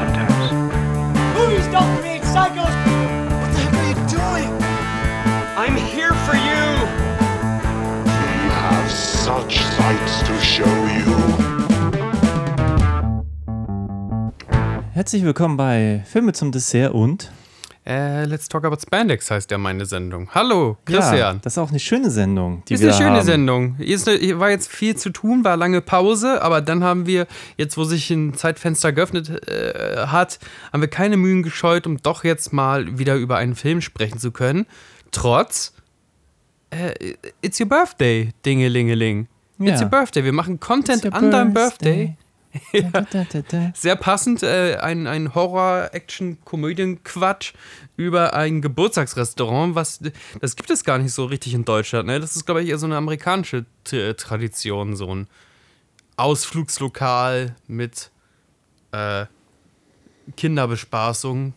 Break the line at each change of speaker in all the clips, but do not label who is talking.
sometimes.
Movies don't create psychos.
What the heck are you doing?
I'm here for you!
We have such sights to show you.
Herzlich willkommen bei Filme zum Dessert und
Äh, Let's Talk About Spandex heißt ja meine Sendung. Hallo,
Ja,
Christian.
das ist auch eine schöne Sendung, die
ist
wir
eine schöne
haben.
Sendung. Hier, ist eine, war jetzt viel zu tun, war lange Pause, aber dann haben wir, jetzt wo sich ein Zeitfenster geöffnet äh, hat, haben wir keine Mühen gescheut, um doch jetzt mal wieder über einen Film sprechen zu können. Trotz äh, It's Your Birthday, Dingelingeling. It's
Ja.
Your Birthday. Wir machen Content
It's
an deinem Birthday.
Da.
Sehr passend, äh, ein, ein Horror-Action-Komödien-Quatsch über ein Geburtstagsrestaurant, was das gibt es gar nicht so richtig in Deutschland. Ne? Das ist, glaube ich, eher so eine amerikanische T Tradition, so ein Ausflugslokal mit äh, Kinderbespaßung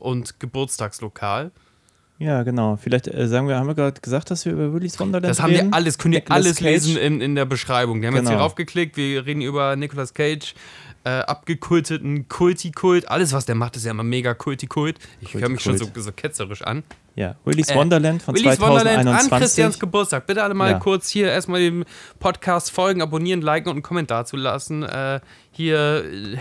und Geburtstagslokal.
Ja, genau. Vielleicht äh, sagen wir, haben wir gerade gesagt, dass wir über Willy's Wonderland
Das haben
reden?
wir alles, könnt ihr
Nicolas
alles
Cage.
lesen in, in der Beschreibung. Die haben jetzt hier
Genau.
raufgeklickt, wir reden über Nicolas Cage, äh, abgekulteten Kulti-Kult. Alles, was der macht, ist ja immer mega Kulti-Kult. Ich höre mich schon so, so ketzerisch an.
Ja, Willy's
Äh,
Wonderland von
Willy's Wonderland an
2021.
Christians Geburtstag. Bitte alle mal
Ja.
kurz hier erstmal dem Podcast folgen, abonnieren, liken und einen Kommentar zu lassen. Äh, hier äh,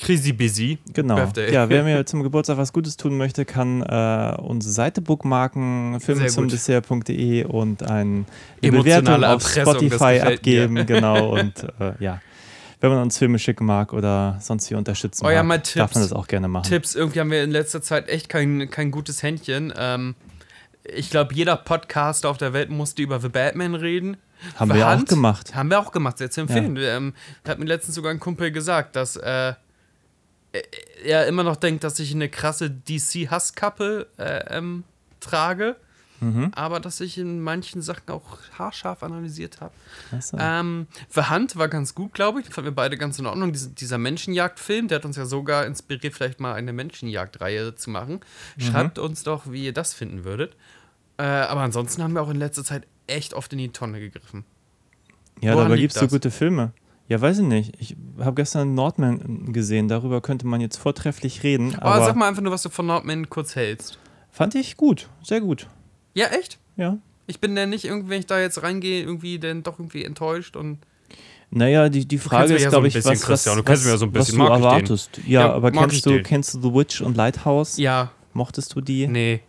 Hashtag CrazyBusy.
Genau.
Birthday.
Ja, wer mir zum Geburtstag was Gutes tun möchte, kann äh, unsere Seite bookmarken,
Sehr
zum. Dessert.de und ein, eine Bewertung auf
Erpressung,
Spotify
gefällt mir.
abgeben. Genau. Und äh, ja, wenn man uns Filme schicken mag oder sonst wie unterstützen
Oh ja,
mag,
mal
darf man
Tipps.
das auch gerne machen.
Tipps. Irgendwie haben wir in letzter Zeit echt kein, kein gutes Händchen. Ähm, ich glaube, jeder Podcaster auf der Welt musste über The Batman reden.
Haben wir auch
Hand-
gemacht.
Haben wir auch gemacht, sehr zu empfehlen. Ähm, hat mir letztens sogar ein Kumpel gesagt, dass äh, er immer noch denkt, dass ich eine krasse DC-Hasskappe äh, ähm, trage.
Mhm.
Aber dass ich in manchen Sachen auch haarscharf analysiert habe.
Achso.
Ähm, The Hunt war ganz gut, glaube ich. Den fanden wir beide ganz in Ordnung. Diese, dieser Menschenjagdfilm, der hat uns ja sogar inspiriert, vielleicht mal eine Menschenjagdreihe zu machen.
Mhm.
Schreibt uns doch, wie ihr das finden würdet. Äh, aber ansonsten haben wir auch in letzter Zeit echt oft in die Tonne gegriffen.
Ja,
Woran
dabei gibt es so
das?
gute Filme. Ja, weiß ich nicht. Ich habe gestern Nordman gesehen. Darüber könnte man jetzt vortrefflich reden.
Aber,
Aber
sag mal einfach nur, was du von Nordman kurz hältst.
fand ich gut. Sehr gut.
Ja, echt?
Ja.
Ich bin dann nicht irgendwie, wenn ich da jetzt reingehe, irgendwie dann doch irgendwie enttäuscht und.
Naja, die, die Frage ist,
ja so
glaube
ein
ich,
bisschen,
was, was,
du
was,
ja so
was du erwartest. Ja,
Ja,
aber kennst du,
den.
kennst du The Witch und Lighthouse?
Ja,
Mochtest du die?
nee.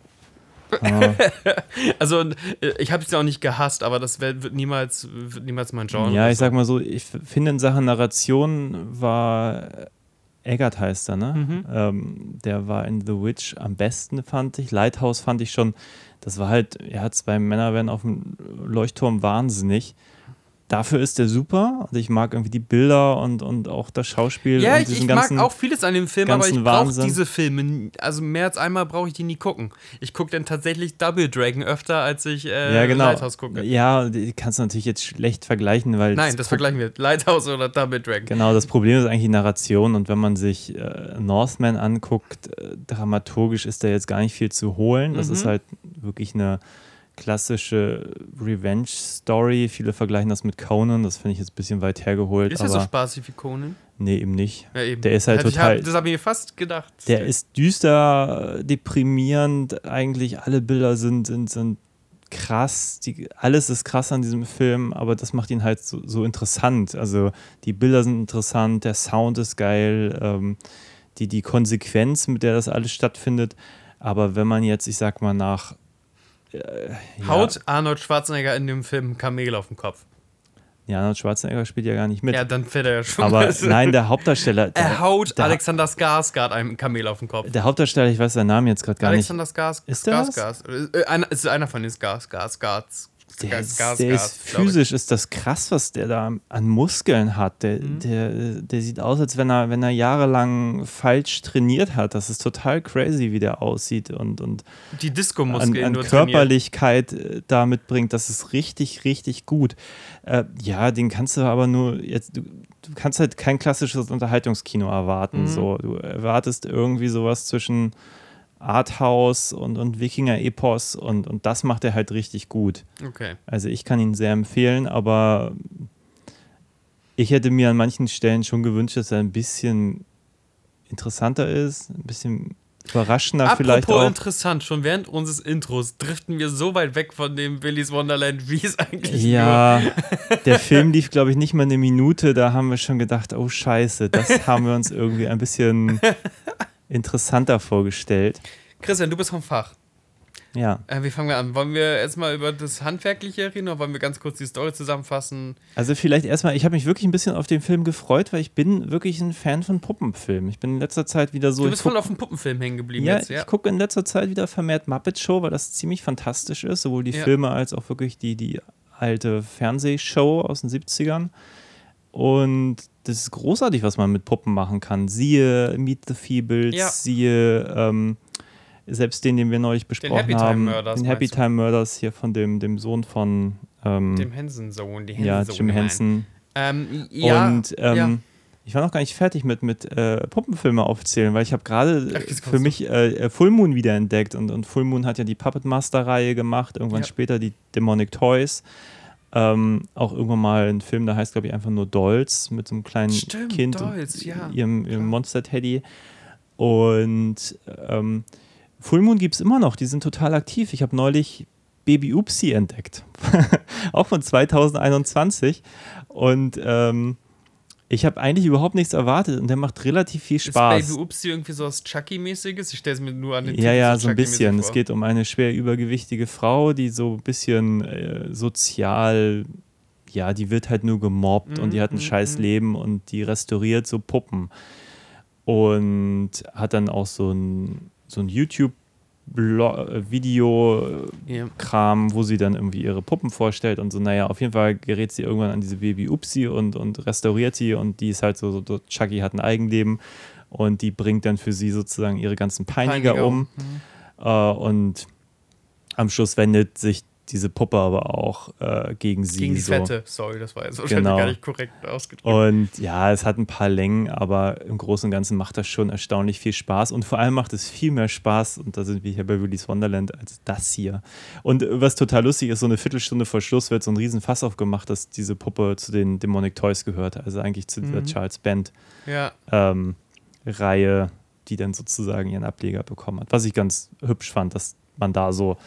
Also, äh, ich habe es ja auch nicht gehasst, aber das wird, niemals, wird niemals mein Genre.
ja, ich sag mal so, ich finde in Sachen Narration war Eggert heißt er, ne?
Mhm.
Ähm, der war in The Witch am besten, fand ich. Lighthouse fand ich schon, das war halt, ja, zwei Männer werden auf dem Leuchtturm wahnsinnig. Dafür ist der super. Also ich mag irgendwie die Bilder und, und auch das Schauspiel.
Ja,
und
ich, ich mag
ganzen,
auch vieles an dem Film, aber ich brauche diese Filme. Also mehr als einmal brauche ich die nie gucken. Ich gucke dann tatsächlich Double Dragon öfter, als ich äh,
ja, genau.
Lighthouse gucke.
Ja, die kannst du natürlich jetzt schlecht vergleichen, weil
Nein, das
Pro-
vergleichen wir. Lighthouse oder Double Dragon.
Genau, das Problem ist eigentlich die Narration und wenn man sich äh, Northman anguckt, äh, dramaturgisch ist da jetzt gar nicht viel zu holen. Das
Mhm.
ist halt wirklich eine klassische Revenge-Story. Viele vergleichen das mit Conan, das finde ich jetzt ein bisschen weit hergeholt,
Ist ja
aber
so spaßig wie Conan.
nee, eben nicht.
Ja, eben.
Der ist halt
Hätte
total-
hab, das habe ich mir fast gedacht.
Der ist düster, deprimierend, eigentlich alle Bilder sind, sind, sind krass, die, alles ist krass an diesem Film, aber das macht ihn halt so, so interessant. Also die Bilder sind interessant, der Sound ist geil, ähm, die, die Konsequenz, mit der das alles stattfindet. Aber wenn man jetzt, ich sag mal, nach äh, ja,
Haut Arnold Schwarzenegger in dem Film ein Kamel auf den Kopf.
Ja, Arnold Schwarzenegger spielt ja gar nicht mit.
Ja, dann fährt er ja schon.
aber nein, der Hauptdarsteller. Der,
er haut
der,
Alexander Skarsgård ein Kamel auf den Kopf.
der Hauptdarsteller, ich weiß seinen Namen jetzt gerade gar nicht.
Alexander Skars
Ist der das?
Skarsgård. Äh, einer, ist einer von den Skars, Skars,
Der ist,
Skarsgård,
der ist
glaub ich.
physisch, ist das krass, was der da an Muskeln hat. Der,
Mhm.
der, der sieht aus, als wenn er, wenn er jahrelang falsch trainiert hat. Das ist total crazy, wie der aussieht und, und
Die
an,
Disco-Muskeln
an
trainiert.
Körperlichkeit äh, da mitbringt. Das ist richtig, richtig gut. Äh, ja, den kannst du aber nur jetzt, du, du kannst halt kein klassisches Unterhaltungskino erwarten.
Mhm.
So, du erwartest irgendwie sowas zwischen Arthouse und, und Wikinger-Epos und, und das macht er halt richtig gut.
Okay.
Also ich kann ihn sehr empfehlen, aber ich hätte mir an manchen Stellen schon gewünscht, dass er ein bisschen interessanter ist, ein bisschen überraschender
Apropos
vielleicht auch.
interessant, schon während unseres Intros driften wir so weit weg von dem Willy's Wonderland, wie es eigentlich
Ja, der Film lief, glaube ich, nicht mal eine Minute. Da haben wir schon gedacht, oh Scheiße, das haben wir uns irgendwie ein bisschen interessanter vorgestellt.
Christian, du bist vom Fach.
Ja,
Äh, wie fangen wir an? Wollen wir erstmal über das Handwerkliche reden oder wollen wir ganz kurz die Story zusammenfassen?
also vielleicht erstmal, ich habe mich wirklich ein bisschen auf den Film gefreut, weil ich bin wirklich ein Fan von Puppenfilmen. Ich bin in letzter Zeit wieder so.
du bist voll auf dem Puppenfilm hängen geblieben
Ja,
jetzt, ja?
ich gucke in letzter Zeit wieder vermehrt Muppet Show, weil das ziemlich fantastisch ist, sowohl die
Ja.
Filme als auch wirklich die, die alte Fernsehshow aus den 70ern. Und das ist großartig, was man mit Puppen machen kann. Siehe Meet the Feebles,
Ja.
siehe ähm, selbst den, den wir neulich besprochen
Happy Time
haben.
Murders,
den Happy? Time Murders hier von dem, dem Sohn von ähm,
Dem Henson-Sohn, die
ja,
Henson-Sohn.
Jim. Henson.
Ähm, ja,
Und ähm,
ja.
ich war noch gar nicht fertig mit, mit äh, Puppenfilme aufzählen, weil ich habe gerade
kommst
für mich äh, Full Moon wiederentdeckt und, und Full Moon hat ja die Puppet Master Reihe gemacht, irgendwann
Ja.
später die Demonic Toys. Ähm, auch irgendwann mal ein Film, der heißt, glaube ich, einfach nur Dolls mit so einem kleinen
Stimmt,
Kind
Dolls,
und
ja,
ihrem, ihrem Monster-Teddy. Und ähm, Full Moon gibt es immer noch, die sind total aktiv. Ich habe neulich Baby Oopsie entdeckt, auch von 2021. Und ähm, ich habe eigentlich überhaupt nichts erwartet und der macht relativ viel
ist
Spaß.
Baby Upsi irgendwie so was Chucky-mäßiges? Ich stelle es mir nur an den
Ja,
Titel
ja, so ein
Chucky-mäßig
bisschen. Es geht um eine schwer übergewichtige Frau, die so ein bisschen äh, sozial, ja, die wird halt nur gemobbt und die hat ein
Mhm,
scheiß
mhm.
Leben und die restauriert so Puppen. Und hat dann auch so ein, so ein YouTube-Video-Kram,
Ja.
wo sie dann irgendwie ihre Puppen vorstellt und so, naja, auf jeden Fall gerät sie irgendwann an diese Baby Upsi und, und restauriert die und die ist halt so, so, Chucky hat ein Eigenleben und die bringt dann für sie sozusagen ihre ganzen Peiniger,
Peiniger
um. Äh, und am Schluss wendet sich diese Puppe aber auch äh, gegen sie.
Gegen die
so.
Fette. Sorry, das war jetzt wahrscheinlich
Genau.
gar nicht korrekt ausgedrückt.
Und ja, es hat ein paar Längen, aber im Großen und Ganzen macht das schon erstaunlich viel Spaß. Und vor allem macht es viel mehr Spaß, und da sind wir hier bei Willy's Wonderland, als das hier. Und was total lustig ist, so eine Viertelstunde vor Schluss wird so ein riesen Fass aufgemacht, dass diese Puppe zu den Demonic Toys gehört. Also eigentlich zu
Mhm.
Charles Band
ja.
ähm, Reihe, die dann sozusagen ihren Ableger bekommen hat. Was ich ganz hübsch fand, dass man da so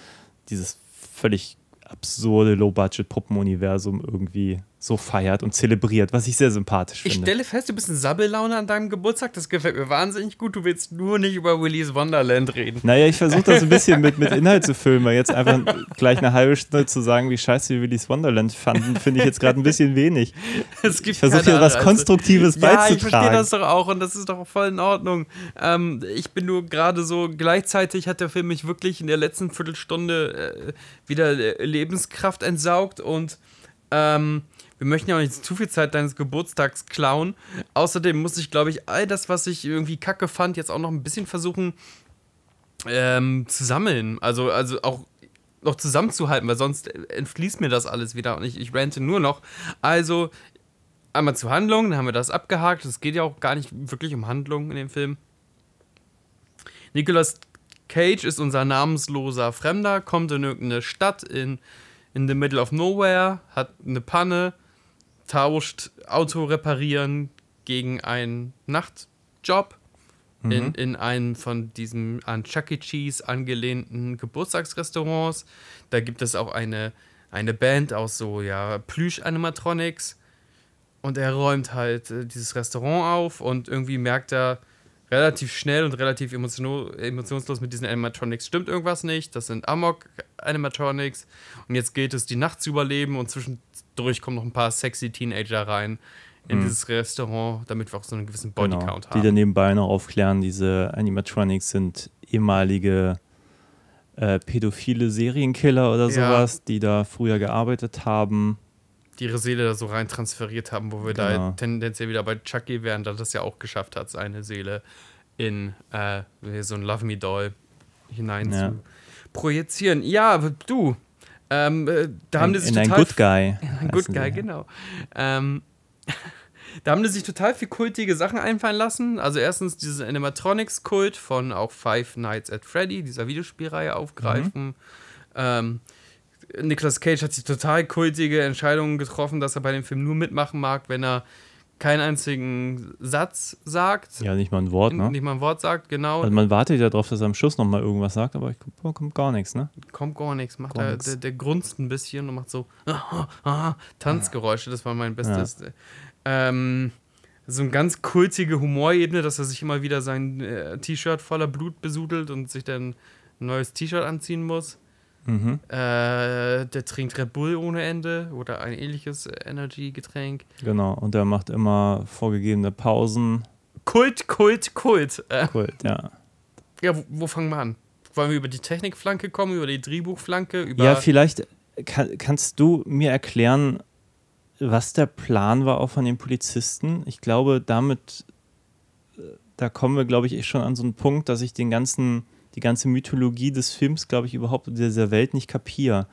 dieses völlig absurde Low-Budget-Puppenuniversum irgendwie so feiert und zelebriert, was ich sehr sympathisch
Ich
finde.
stelle fest, du bist in Sabbellaune an deinem Geburtstag. Das gefällt mir wahnsinnig gut. Du willst nur nicht über Willy's Wonderland reden.
Naja, ich versuche das ein bisschen mit, mit Inhalt zu füllen, weil jetzt einfach gleich eine halbe Stunde zu sagen, wie scheiße wir Willy's Wonderland fanden, finde ich jetzt gerade ein bisschen wenig.
Es gibt
Ich versuche hier was. Konstruktives
Ja, ich
beizutragen.
verstehe das doch auch und das ist doch voll in Ordnung. Ähm, ich bin nur gerade so, gleichzeitig hat der Film mich wirklich in der letzten Viertelstunde äh, wieder äh, Lebenskraft entsaugt und ähm, wir möchten ja auch nicht zu viel Zeit deines Geburtstags klauen. Außerdem muss ich, glaube ich, all das, was ich irgendwie kacke fand, jetzt auch noch ein bisschen versuchen ähm, zu sammeln. Also, also auch noch zusammenzuhalten, weil sonst entfließt mir das alles wieder und ich, ich rante nur noch. Also, einmal zur Handlung, dann haben wir das abgehakt. Es geht ja auch gar nicht wirklich um Handlung in dem Film. Nicolas Cage ist unser namensloser Fremder, kommt in irgendeine Stadt in, in the middle of nowhere, hat eine Panne, tauscht Auto reparieren gegen einen Nachtjob in, in einem von diesem an Chuck E. Cheese angelehnten Geburtstagsrestaurants. Da gibt es auch eine, eine Band aus so ja, Plüsch-Animatronics. Und er räumt halt äh, dieses Restaurant auf und irgendwie merkt er relativ schnell und relativ emotionslos mit diesen Animatronics stimmt irgendwas nicht. Das sind Amok-Animatronics. Und jetzt gilt es, die Nacht zu überleben und zwischendurch kommen noch ein paar sexy Teenager rein in dieses Restaurant, damit wir auch so einen gewissen
Genau,
Bodycount
die
haben.
dann nebenbei noch aufklären, diese Animatronics sind ehemalige äh, pädophile Serienkiller oder
Ja.
sowas, die da früher gearbeitet haben.
Die ihre Seele da so rein transferiert haben, wo wir da
Genau.
tendenziell wieder bei Chucky wären, da das ja auch geschafft hat, seine Seele in äh, so ein Love Me Doll hinein
Ja.
zu projizieren. Ja, du, ähm, äh, da haben
in,
die sich
in ein
total
Good Guy.
ein Good Guy, genau. Ähm, da haben die sich total viel kultige Sachen einfallen lassen. Also erstens dieses Animatronics-Kult von auch Five Nights at Freddy, dieser Videospielreihe aufgreifen.
Mhm.
Ähm, Nicolas Cage hat die total kultige Entscheidung getroffen, dass er bei dem Film nur mitmachen mag, wenn er keinen einzigen Satz sagt.
Ja, nicht mal ein Wort, ne?
Nicht mal ein Wort sagt, genau.
Also man wartet ja darauf, dass er am Schluss nochmal irgendwas sagt, aber ich, oh, kommt gar nichts, ne?
Kommt gar nichts. Macht
Gar
er,
nix.
der, der grunzt ein bisschen und macht so ah, ah, Tanzgeräusche. Das war mein bestes. Ähm, so eine ganz kultige Humorebene, dass er sich immer wieder sein äh, T-Shirt voller Blut besudelt und sich dann ein neues T-Shirt anziehen muss.
Mhm.
Äh, der trinkt Red Bull ohne Ende oder ein ähnliches Energy-Getränk.
Genau. Und er macht immer vorgegebene Pausen.
Kult, Kult, Kult. Äh,
Kult, ja.
ja, wo, wo fangen wir an? Wollen wir über die Technikflanke kommen, über die Drehbuchflanke, über
Ja, vielleicht kann, kannst du mir erklären, was der Plan war auch von den Polizisten. Ich glaube, damit, äh, da kommen wir, glaube ich, eh schon an so einen Punkt, dass ich den ganzen, die ganze Mythologie des Films, glaube ich, überhaupt in dieser Welt nicht kapiere.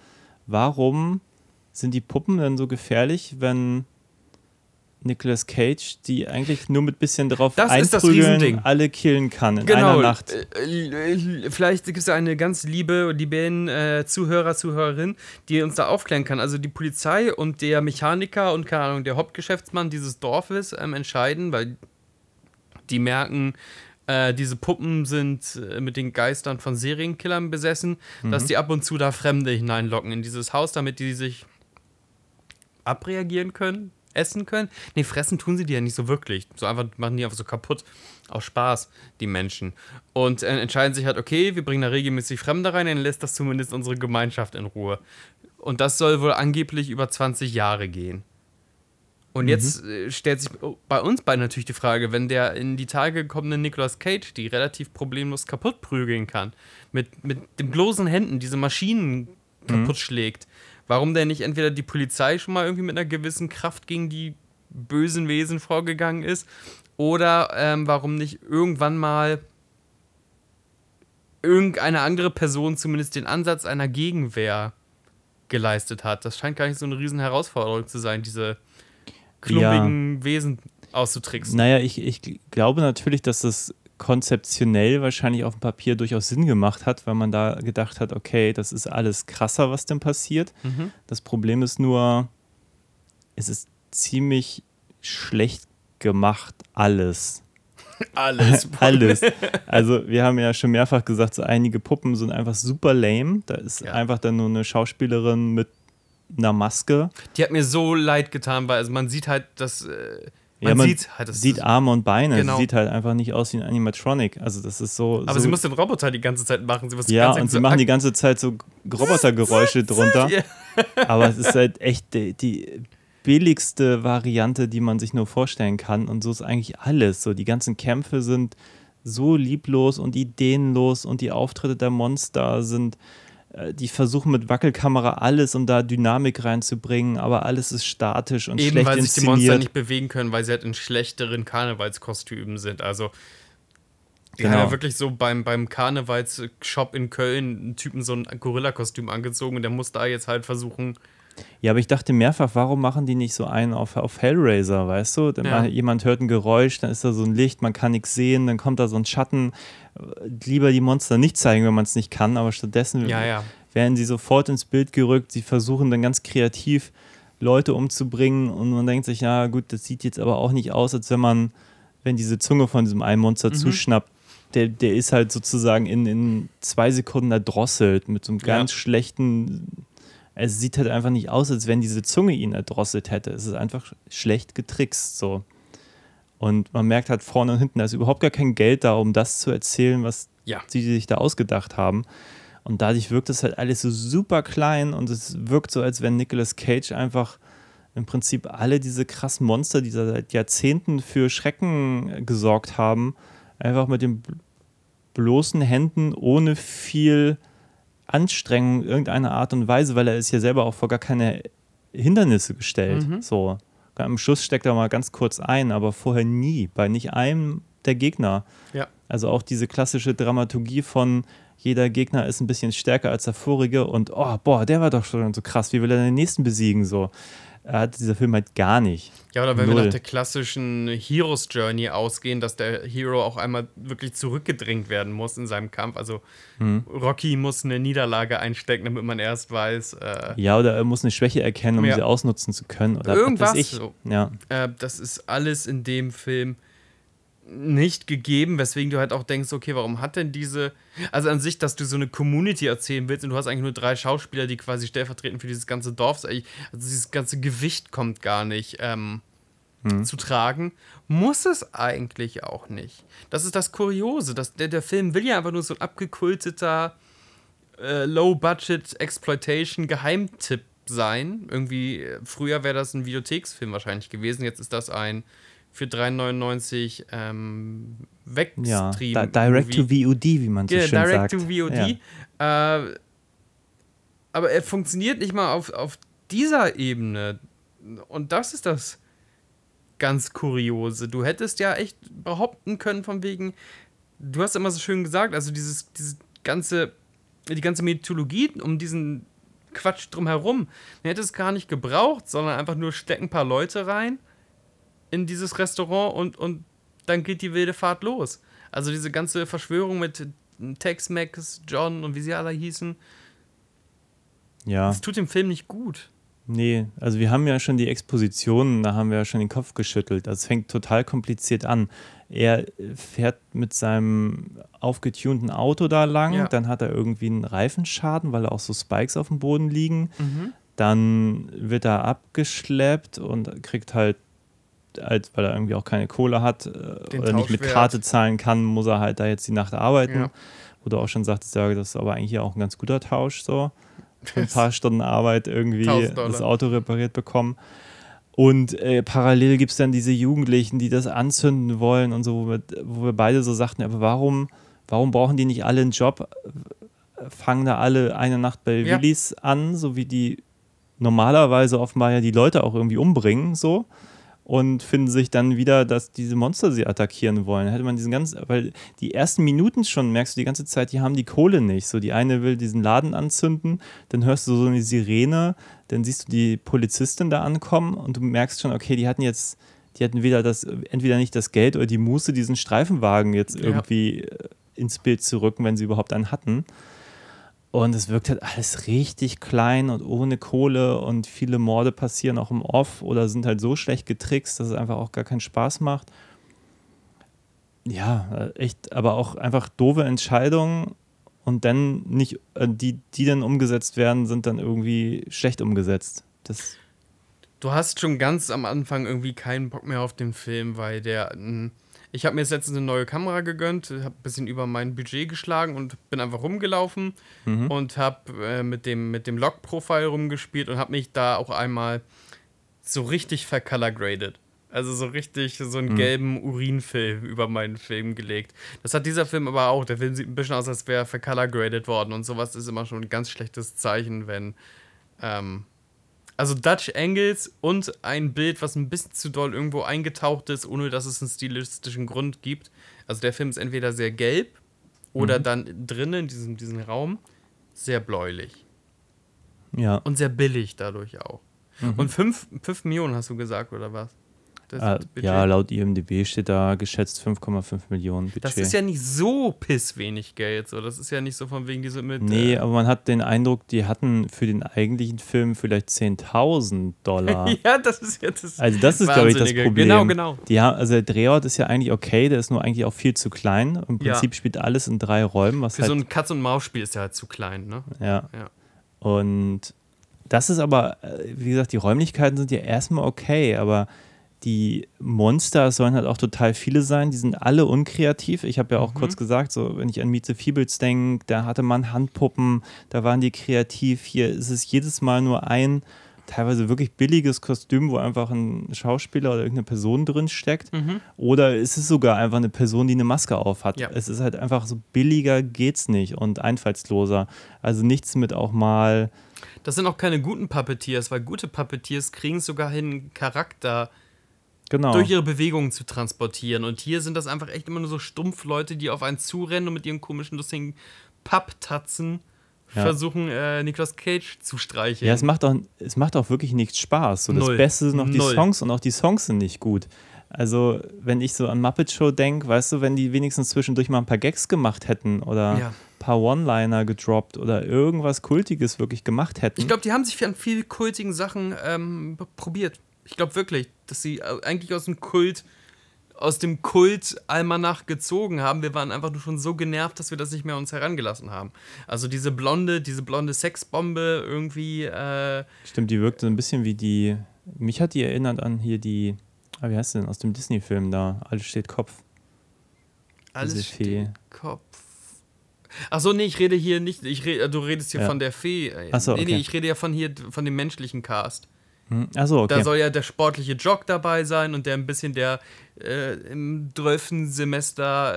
Warum sind die Puppen denn so gefährlich, wenn Nicolas Cage, die eigentlich nur mit bisschen drauf
Das
einprügeln, alle killen kann in
genau,
einer Nacht?
äh, äh, vielleicht gibt es eine ganz liebe, lieben äh, Zuhörer, Zuhörerin, die uns da aufklären kann. Also die Polizei und der Mechaniker und keine Ahnung, der Hauptgeschäftsmann dieses Dorfes ähm, entscheiden, weil die merken, äh, diese Puppen sind äh, mit den Geistern von Serienkillern besessen, dass die ab und zu da Fremde hineinlocken in dieses Haus, damit die sich abreagieren können, essen können. Nee, fressen tun sie die ja nicht so wirklich. So einfach machen die einfach so kaputt. Aus Spaß, die Menschen. Und äh, entscheiden sich halt, okay, wir bringen da regelmäßig Fremde rein, dann lässt das zumindest unsere Gemeinschaft in Ruhe. Und das soll wohl angeblich über 20 Jahre gehen. Und jetzt äh, stellt sich bei uns beiden natürlich die Frage, wenn der in die Tage gekommene Nicolas Cage die relativ problemlos kaputt prügeln kann, mit, mit den bloßen Händen diese Maschinen kaputt schlägt, warum denn nicht entweder die Polizei schon mal irgendwie mit einer gewissen Kraft gegen die bösen Wesen vorgegangen ist oder ähm, warum nicht irgendwann mal irgendeine andere Person zumindest den Ansatz einer Gegenwehr geleistet hat. Das scheint gar nicht so eine riesen Herausforderung zu sein, diese klumpigen Wesen auszutricksen.
Naja, ich, ich glaube natürlich, dass das konzeptionell wahrscheinlich auf dem Papier durchaus Sinn gemacht hat, weil man da gedacht hat, okay, das ist alles krasser, was denn passiert.
Mhm.
Das Problem ist nur, es ist ziemlich schlecht gemacht, alles.
Alles.
Alles. Also wir haben ja schon mehrfach gesagt, so einige Puppen sind einfach super lame. Da ist
Ja.
einfach dann nur eine Schauspielerin mit einer Maske.
Die hat mir so leid getan, weil also man sieht halt, dass äh, man,
ja, man
sieht halt, das
sieht Arme und Beine.
Genau.
Sie sieht halt einfach nicht aus wie ein Animatronic. Also das ist so.
aber
so
sie muss den Roboter die ganze Zeit machen. Sie muss
Ja, und sie
so
machen die ganze Zeit so Robotergeräusche drunter. Aber es ist halt echt die, die billigste Variante, die man sich nur vorstellen kann. Und so ist eigentlich alles. So, die ganzen Kämpfe sind so lieblos und ideenlos und die Auftritte der Monster sind. Äh, Die versuchen mit Wackelkamera alles, um da Dynamik reinzubringen, aber alles ist statisch und
Eben,
schlecht
weil sich die Monster
inszeniert.
nicht bewegen können, weil sie halt in schlechteren Karnevalskostümen sind. Also, die
Genau.
haben ja wirklich so beim, beim Karnevalsshop in Köln einen Typen so ein Gorilla-Kostüm angezogen und der muss da jetzt halt versuchen.
Ja, aber ich dachte mehrfach, warum machen die nicht so einen auf, auf Hellraiser, weißt du? Dann
Ja.
jemand hört ein Geräusch, dann ist da so ein Licht, man kann nichts sehen, dann kommt da so ein Schatten. Lieber die Monster nicht zeigen, wenn man es nicht kann, aber stattdessen
Ja, ja.
werden sie sofort ins Bild gerückt. Sie versuchen dann ganz kreativ Leute umzubringen und man denkt sich, ja gut, das sieht jetzt aber auch nicht aus, als wenn man, wenn diese Zunge von diesem einen Monster zuschnappt, der, der ist halt sozusagen in, in zwei Sekunden erdrosselt mit so einem
Ja.
ganz schlechten. Es sieht halt einfach nicht aus, als wenn diese Zunge ihn erdrosselt hätte. Es ist einfach schlecht getrickst so. Und man merkt halt vorne und hinten, da ist überhaupt gar kein Geld da, um das zu erzählen, was
Ja.
sie sich da ausgedacht haben. Und dadurch wirkt es halt alles so super klein und es wirkt so, als wenn Nicolas Cage einfach im Prinzip alle diese krassen Monster, die seit Jahrzehnten für Schrecken gesorgt haben, einfach mit den bl- bloßen Händen ohne viel Anstrengung irgendeiner Art und Weise, weil er ist ja selber auch vor gar keine Hindernisse gestellt.
Mhm.
So. Am Schluss steckt er mal ganz kurz ein, aber vorher nie, bei nicht einem der Gegner.
Ja.
Also auch diese klassische Dramaturgie von jeder Gegner ist ein bisschen stärker als der vorige und oh, boah, der war doch schon so krass, wie will er den nächsten besiegen so. Hat dieser Film halt gar nicht.
Ja, oder wenn wir
Null.
nach der klassischen Heroes Journey ausgehen, dass der Hero auch einmal wirklich zurückgedrängt werden muss in seinem Kampf. Also
Hm.
Rocky muss eine Niederlage einstecken, damit man erst weiß, äh,
Ja, oder er muss eine Schwäche erkennen, um
Ja.
sie ausnutzen zu können. Oder was
Irgendwas
ich.
so.
Ja.
äh, das ist alles in dem Film nicht gegeben, weswegen du halt auch denkst, okay, warum hat denn diese, also an sich, dass du so eine Community erzählen willst und du hast eigentlich nur drei Schauspieler, die quasi stellvertretend für dieses ganze Dorf, also dieses ganze Gewicht kommt gar nicht ähm, zu tragen, muss es eigentlich auch nicht. Das ist das Kuriose, dass der, der Film will ja einfach nur so ein abgekulteter äh, Low-Budget-Exploitation-Geheimtipp sein. Irgendwie, äh, früher wäre das ein Videotheksfilm wahrscheinlich gewesen, jetzt ist das ein für 3,99 ähm,
Ja,
Wegstream.
Di Direct to VOD, wie man so
Ja,
schön
Direct
sagt.
to VOD. Äh, aber er funktioniert nicht mal auf, auf dieser Ebene. Und das ist das ganz Kuriose. Du hättest ja echt behaupten können, von wegen, du hast immer so schön gesagt, also dieses, dieses ganze, die ganze Mythologie um diesen Quatsch drumherum, man hätte es gar nicht gebraucht, sondern einfach nur stecken ein paar Leute rein in dieses Restaurant und, und dann geht die wilde Fahrt los. Also diese ganze Verschwörung mit Tex-Mex, John und wie sie alle hießen,
Ja.
das tut dem Film nicht gut.
Nee, also wir haben ja schon die Expositionen, da haben wir ja schon den Kopf geschüttelt. Das fängt total kompliziert an. Er fährt mit seinem aufgetunten Auto da lang,
Ja.
dann hat er irgendwie einen Reifenschaden, weil da auch so Spikes auf dem Boden liegen.
Mhm.
Dann wird er abgeschleppt und kriegt halt, als, weil er irgendwie auch keine Kohle hat äh,
Den
oder nicht mit. Karte zahlen kann, muss er halt da jetzt die Nacht arbeiten.
Ja.
Wo du auch schon sagtest, ja, das ist aber eigentlich auch ein ganz guter Tausch so. Für ein paar Stunden Arbeit irgendwie
1000 Dollar.
das Auto repariert bekommen. Und äh, parallel gibt es dann diese Jugendlichen, die das anzünden wollen und so, wo wir, wo wir beide so sagten, aber warum, warum brauchen die nicht alle einen Job? Fangen da alle eine Nacht bei
Ja.
Willis an, so wie die normalerweise offenbar ja die Leute auch irgendwie umbringen, so. Und finden sich dann wieder, dass diese Monster sie attackieren wollen. Hätte man diesen ganzen, weil die ersten Minuten schon merkst du die ganze Zeit, die haben die Kohle nicht. So, die eine will diesen Laden anzünden, dann hörst du so eine Sirene, dann siehst du die Polizistin da ankommen und du merkst schon, okay, die hatten jetzt, die hatten weder das, entweder nicht das Geld oder die Muße, diesen Streifenwagen jetzt irgendwie äh, ins Bild zu rücken, wenn sie überhaupt einen hatten. Und es wirkt halt alles richtig klein und ohne Kohle und viele Morde passieren auch im Off oder sind halt so schlecht getrickst, dass es einfach auch gar keinen Spaß macht. Ja, äh, echt, aber auch einfach doofe Entscheidungen und dann nicht, äh, die, die dann umgesetzt werden, sind dann irgendwie schlecht umgesetzt. Das,
Du hast schon ganz am Anfang irgendwie keinen Bock mehr auf den Film, weil der. mh, Ich habe mir jetzt letztens eine neue Kamera gegönnt, habe ein bisschen über mein Budget geschlagen und bin einfach rumgelaufen und habe äh, mit dem, mit dem Log-Profile rumgespielt und habe mich da auch einmal so richtig vercolor-graded. Also so richtig so einen gelben Urinfilm über meinen Film gelegt. Das hat dieser Film aber auch. Der Film sieht ein bisschen aus, als wäre vercolor-graded worden und sowas ist immer schon ein ganz schlechtes Zeichen, wenn. Ähm, also Dutch Angles und ein Bild, was ein bisschen zu doll irgendwo eingetaucht ist, ohne dass es einen stilistischen Grund gibt. Also der Film ist entweder sehr gelb oder dann drinnen in diesem, diesem Raum sehr bläulich.
ja,
Und sehr billig dadurch auch. Und 5 Millionen hast du gesagt, oder was? Das
äh, ja, laut IMDb steht da geschätzt 5,5 Millionen Budget.
Das ist ja nicht so pisswenig Geld. So. Das ist ja nicht so von wegen diese mit.
Nee,
äh,
aber man hat den Eindruck, die hatten für den eigentlichen Film vielleicht 10.000 Dollar.
ja, das ist ja das.
Also das ist, glaube ich, das. Problem.
Genau, genau.
Die haben, also der Drehort ist ja eigentlich okay, der ist nur eigentlich auch viel zu klein. Im
Ja.
Prinzip spielt alles in drei Räumen, was
Für
halt,
so ein Katz-und-Maus-Spiel ist der halt zu klein, ne?
ja.
Ja.
Und das ist aber, äh, wie gesagt, die Räumlichkeiten sind ja erstmal okay, aber die Monster es sollen halt auch total viele sein, die sind alle unkreativ. Ich habe ja auch kurz gesagt, so wenn ich an Meet the Feebles denke, da hatte man Handpuppen, da waren die kreativ. Hier ist es jedes Mal nur ein teilweise wirklich billiges Kostüm, wo einfach ein Schauspieler oder irgendeine Person drin steckt. Oder ist es sogar einfach eine Person, die eine Maske auf hat.
Ja.
Es ist halt einfach so billiger geht's nicht und einfallsloser. Also nichts mit auch mal
Das sind auch keine guten Puppeteers, weil gute Puppeteers kriegen sogar hin, Charakter
genau.
durch ihre Bewegungen zu transportieren. Und hier sind das einfach echt immer nur so stumpf Leute, die auf einen zurennen und mit ihren komischen, lustigen Papptatzen
Ja.
versuchen, äh, Nicolas Cage zu streicheln.
Ja, es macht auch, es macht auch wirklich nichts Spaß. So, das
Null.
Beste sind noch die
Null.
Songs und auch die Songs sind nicht gut. Also, wenn ich so an Muppet Show denke, weißt du, wenn die wenigstens zwischendurch mal ein paar Gags gemacht hätten oder
Ja.
ein paar One-Liner gedroppt oder irgendwas Kultiges wirklich gemacht hätten.
Ich glaube, die haben sich an viel kultigen Sachen ähm, probiert. Ich glaube wirklich, dass sie äh, eigentlich aus dem Kult, aus dem Kult Almanach gezogen haben. Wir waren einfach nur schon so genervt, dass wir das nicht mehr uns herangelassen haben. Also diese blonde, diese blonde Sexbombe irgendwie. Äh,
Stimmt, die wirkte so ein bisschen wie die. Mich hat die erinnert an hier die. Ah, wie heißt sie denn? Aus dem Disney-Film da. Alles steht Kopf.
alles
Diese Fee.
steht Kopf. Achso, nee, ich rede hier nicht. Ich re, du redest hier
Ja.
von der Fee. Äh,
Ach so,
nee, nee,
okay.
ich rede ja von hier von dem menschlichen Cast.
Hm? Achso, okay.
Da soll ja der sportliche Jock dabei sein und der ein bisschen der äh, im 12. Semester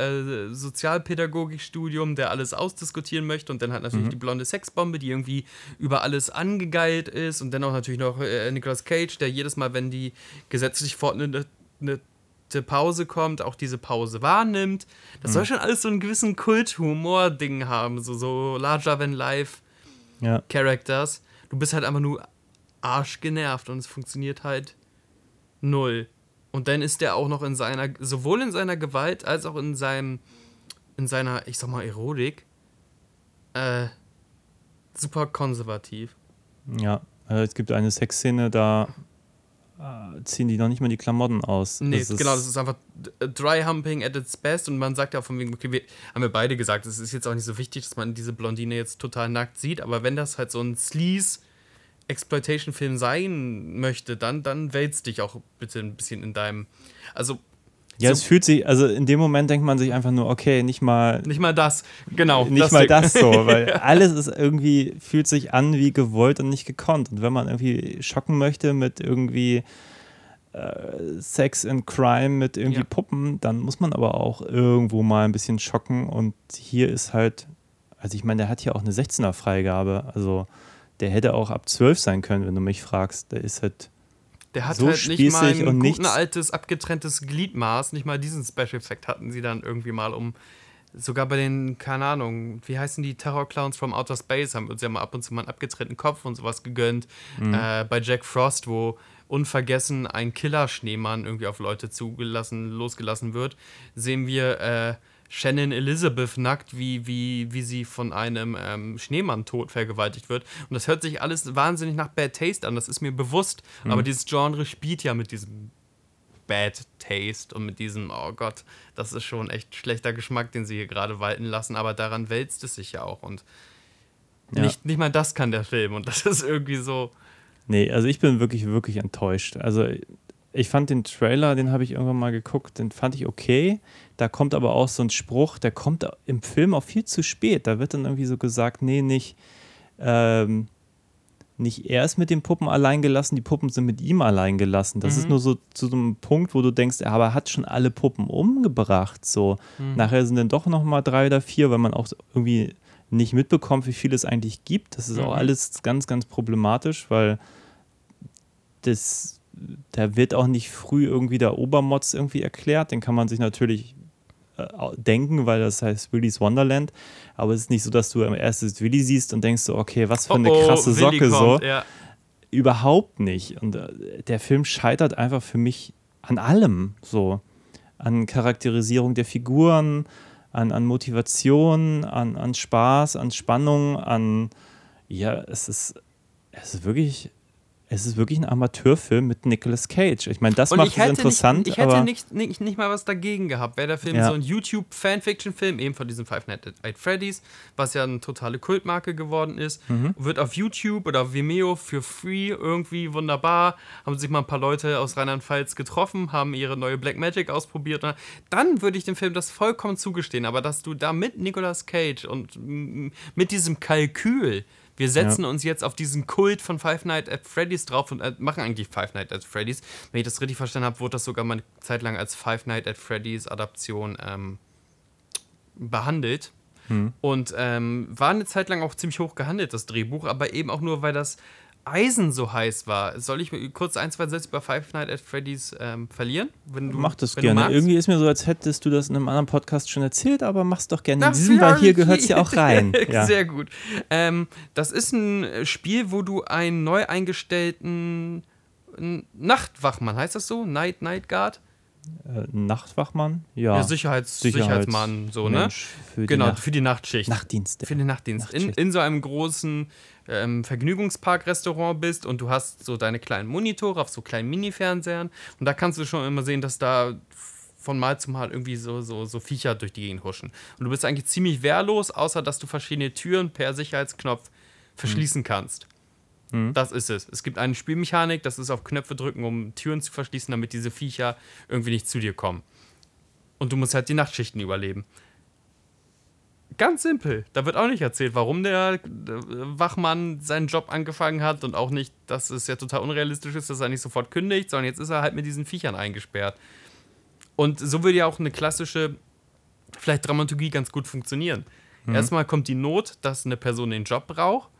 äh, Sozialpädagogikstudium, der alles ausdiskutieren möchte und dann hat
Mhm.
natürlich die blonde Sexbombe, die irgendwie über alles angegeilt ist und dann auch natürlich noch äh, Nicolas Cage, der jedes Mal, wenn die gesetzlich eine Pause kommt, auch diese Pause wahrnimmt. Das
Mhm.
soll schon alles so einen gewissen Kult-Humor-Ding haben, so, so larger than life
ja.
Characters. Du bist halt einfach nur arschgenervt und es funktioniert halt null. Und dann ist der auch noch in seiner, sowohl in seiner Gewalt als auch in seinem, in seiner, ich sag mal, Erotik, äh, super konservativ.
ja. Äh, es gibt eine Sexszene, da äh, ziehen die noch nicht mal die Klamotten aus.
Nee,
Das
genau, das ist einfach d- Dry Humping at its best und man sagt ja von wegen, okay, wir, haben wir beide gesagt, es ist jetzt auch nicht so wichtig, dass man diese Blondine jetzt total nackt sieht, aber wenn das halt so ein Sleaze Exploitation-Film sein möchte, dann, dann wälz dich auch bitte ein bisschen in deinem, also
Ja,
so-
es fühlt sich, also in dem Moment denkt man sich einfach nur, okay, nicht mal,
nicht mal das, genau.
nicht mal
Ding.
das so, weil alles ist irgendwie, fühlt sich an wie gewollt und nicht gekonnt. Und wenn man irgendwie schocken möchte mit irgendwie äh, Sex and Crime mit irgendwie
Ja.
Puppen, dann muss man aber auch irgendwo mal ein bisschen schocken. Und hier ist halt, also ich meine, der hat hier auch eine 16er Freigabe, also der hätte auch ab 12 sein können, wenn du mich fragst. Der ist halt,
Der hat
so
halt nicht mal ein
und
guten altes, abgetrenntes Gliedmaß, nicht mal diesen Special Effect hatten sie dann irgendwie mal um. Sogar bei den, keine Ahnung, wie heißen die Terror Clowns from Outer Space, haben uns ja mal ab und zu mal einen abgetrennten Kopf und sowas gegönnt.
Mhm.
Äh, bei Jack Frost, wo unvergessen ein Killer-Schneemann irgendwie auf Leute zugelassen, losgelassen wird, sehen wir äh, Shannon Elizabeth nackt, wie, wie, wie sie von einem ähm, Schneemann tot vergewaltigt wird. Und das hört sich alles wahnsinnig nach Bad Taste an, das ist mir bewusst.
Mhm.
Aber dieses Genre spielt ja mit diesem Bad Taste und mit diesem, oh Gott, das ist schon echt schlechter Geschmack, den sie hier gerade walten lassen, aber daran wälzt es sich ja auch. Und
Ja.
nicht, nicht mal das kann der Film. Und das ist irgendwie so.
Nee, also ich bin wirklich, wirklich enttäuscht. Also ich fand den Trailer, den habe ich irgendwann mal geguckt, den fand ich okay. Da kommt aber auch so ein Spruch, der kommt im Film auch viel zu spät. Da wird dann irgendwie so gesagt, nee, nicht, ähm, nicht er ist mit den Puppen allein gelassen, die Puppen sind mit ihm allein gelassen. Das ist nur so zu so einem Punkt, wo du denkst, aber er hat schon alle Puppen umgebracht. So, nachher sind dann doch noch mal drei oder vier, weil man auch irgendwie nicht mitbekommt, wie viel es eigentlich gibt. Das ist auch
Mhm.
alles ganz, ganz problematisch, weil das, da wird auch nicht früh irgendwie der Obermods irgendwie erklärt. Den kann man sich natürlich äh, denken, weil das heißt Willy's Wonderland. Aber es ist nicht so, dass du am erstes Willy siehst und denkst so, okay, was für eine
oh, oh,
krasse
Willi
Socke so.
kommt, Ja.
Überhaupt nicht. Und äh, der Film scheitert einfach für mich an allem so. An Charakterisierung der Figuren, an, an Motivation, an, an Spaß, an Spannung, an ja, es ist, es ist wirklich, es ist wirklich ein Amateurfilm mit Nicolas Cage. Ich meine, das
Und
macht es interessant,
nicht, ich hätte
aber
nicht, nicht, nicht mal was dagegen gehabt. Wäre der Film
Ja.
so ein YouTube-Fanfiction-Film, eben von diesem Five Nights at Freddy's, was ja eine totale Kultmarke geworden ist,
Mhm.
wird auf YouTube oder auf Vimeo für free irgendwie wunderbar. Haben sich mal ein paar Leute aus Rheinland-Pfalz getroffen, haben ihre neue Black Magic ausprobiert. Dann würde ich dem Film das vollkommen zugestehen. Aber dass du da mit Nicolas Cage und mit diesem Kalkül wir setzen uns jetzt auf diesen Kult von Five Nights at Freddy's drauf und äh, machen eigentlich Five Nights at Freddy's. Wenn ich das richtig verstanden habe, wurde das sogar mal eine Zeit lang als Five Nights at Freddy's Adaption ähm, behandelt. Und ähm, war eine Zeit lang auch ziemlich hoch gehandelt, das Drehbuch, aber eben auch nur, weil das Eisen so heiß war. Soll ich kurz ein, zwei Sätze über Five Nights at Freddy's ähm, verlieren?
Wenn du, mach das gerne. Irgendwie ist mir so, als hättest du das in einem anderen Podcast schon erzählt, aber mach's doch gerne in
Das
diesem, weil
ja,
hier gehört es ja auch rein. Ja.
Sehr gut. Ähm, das ist ein Spiel, wo du einen neu eingestellten Nachtwachmann, heißt das so? Night, Night Guard?
Äh, Nachtwachmann? Ja.
Ja, Sicherheits
Sicherheits-
Sicherheitsmann, so, ne?
Mensch für die
genau,
Nacht-
für die Nachtschicht.
Nachtdienste.
Für den Nachtdienst. In, in so einem großen ähm, Vergnügungspark-Restaurant bist und du hast so deine kleinen Monitore auf so kleinen Mini-Fernsehern und da kannst du schon immer sehen, dass da von Mal zu Mal irgendwie so, so, so Viecher durch die Gegend huschen. Und du bist eigentlich ziemlich wehrlos, außer dass du verschiedene Türen per Sicherheitsknopf verschließen kannst. Das ist es. Es gibt eine Spielmechanik, das ist auf Knöpfe drücken, um Türen zu verschließen, damit diese Viecher irgendwie nicht zu dir kommen. Und du musst halt die Nachtschichten überleben. Ganz simpel. Da wird auch nicht erzählt, warum der Wachmann seinen Job angefangen hat und auch nicht, dass es ja total unrealistisch ist, dass er nicht sofort kündigt, sondern jetzt ist er halt mit diesen Viechern eingesperrt. Und so würde ja auch eine klassische, vielleicht Dramaturgie ganz gut funktionieren. Erstmal kommt die Not, dass eine Person den Job braucht.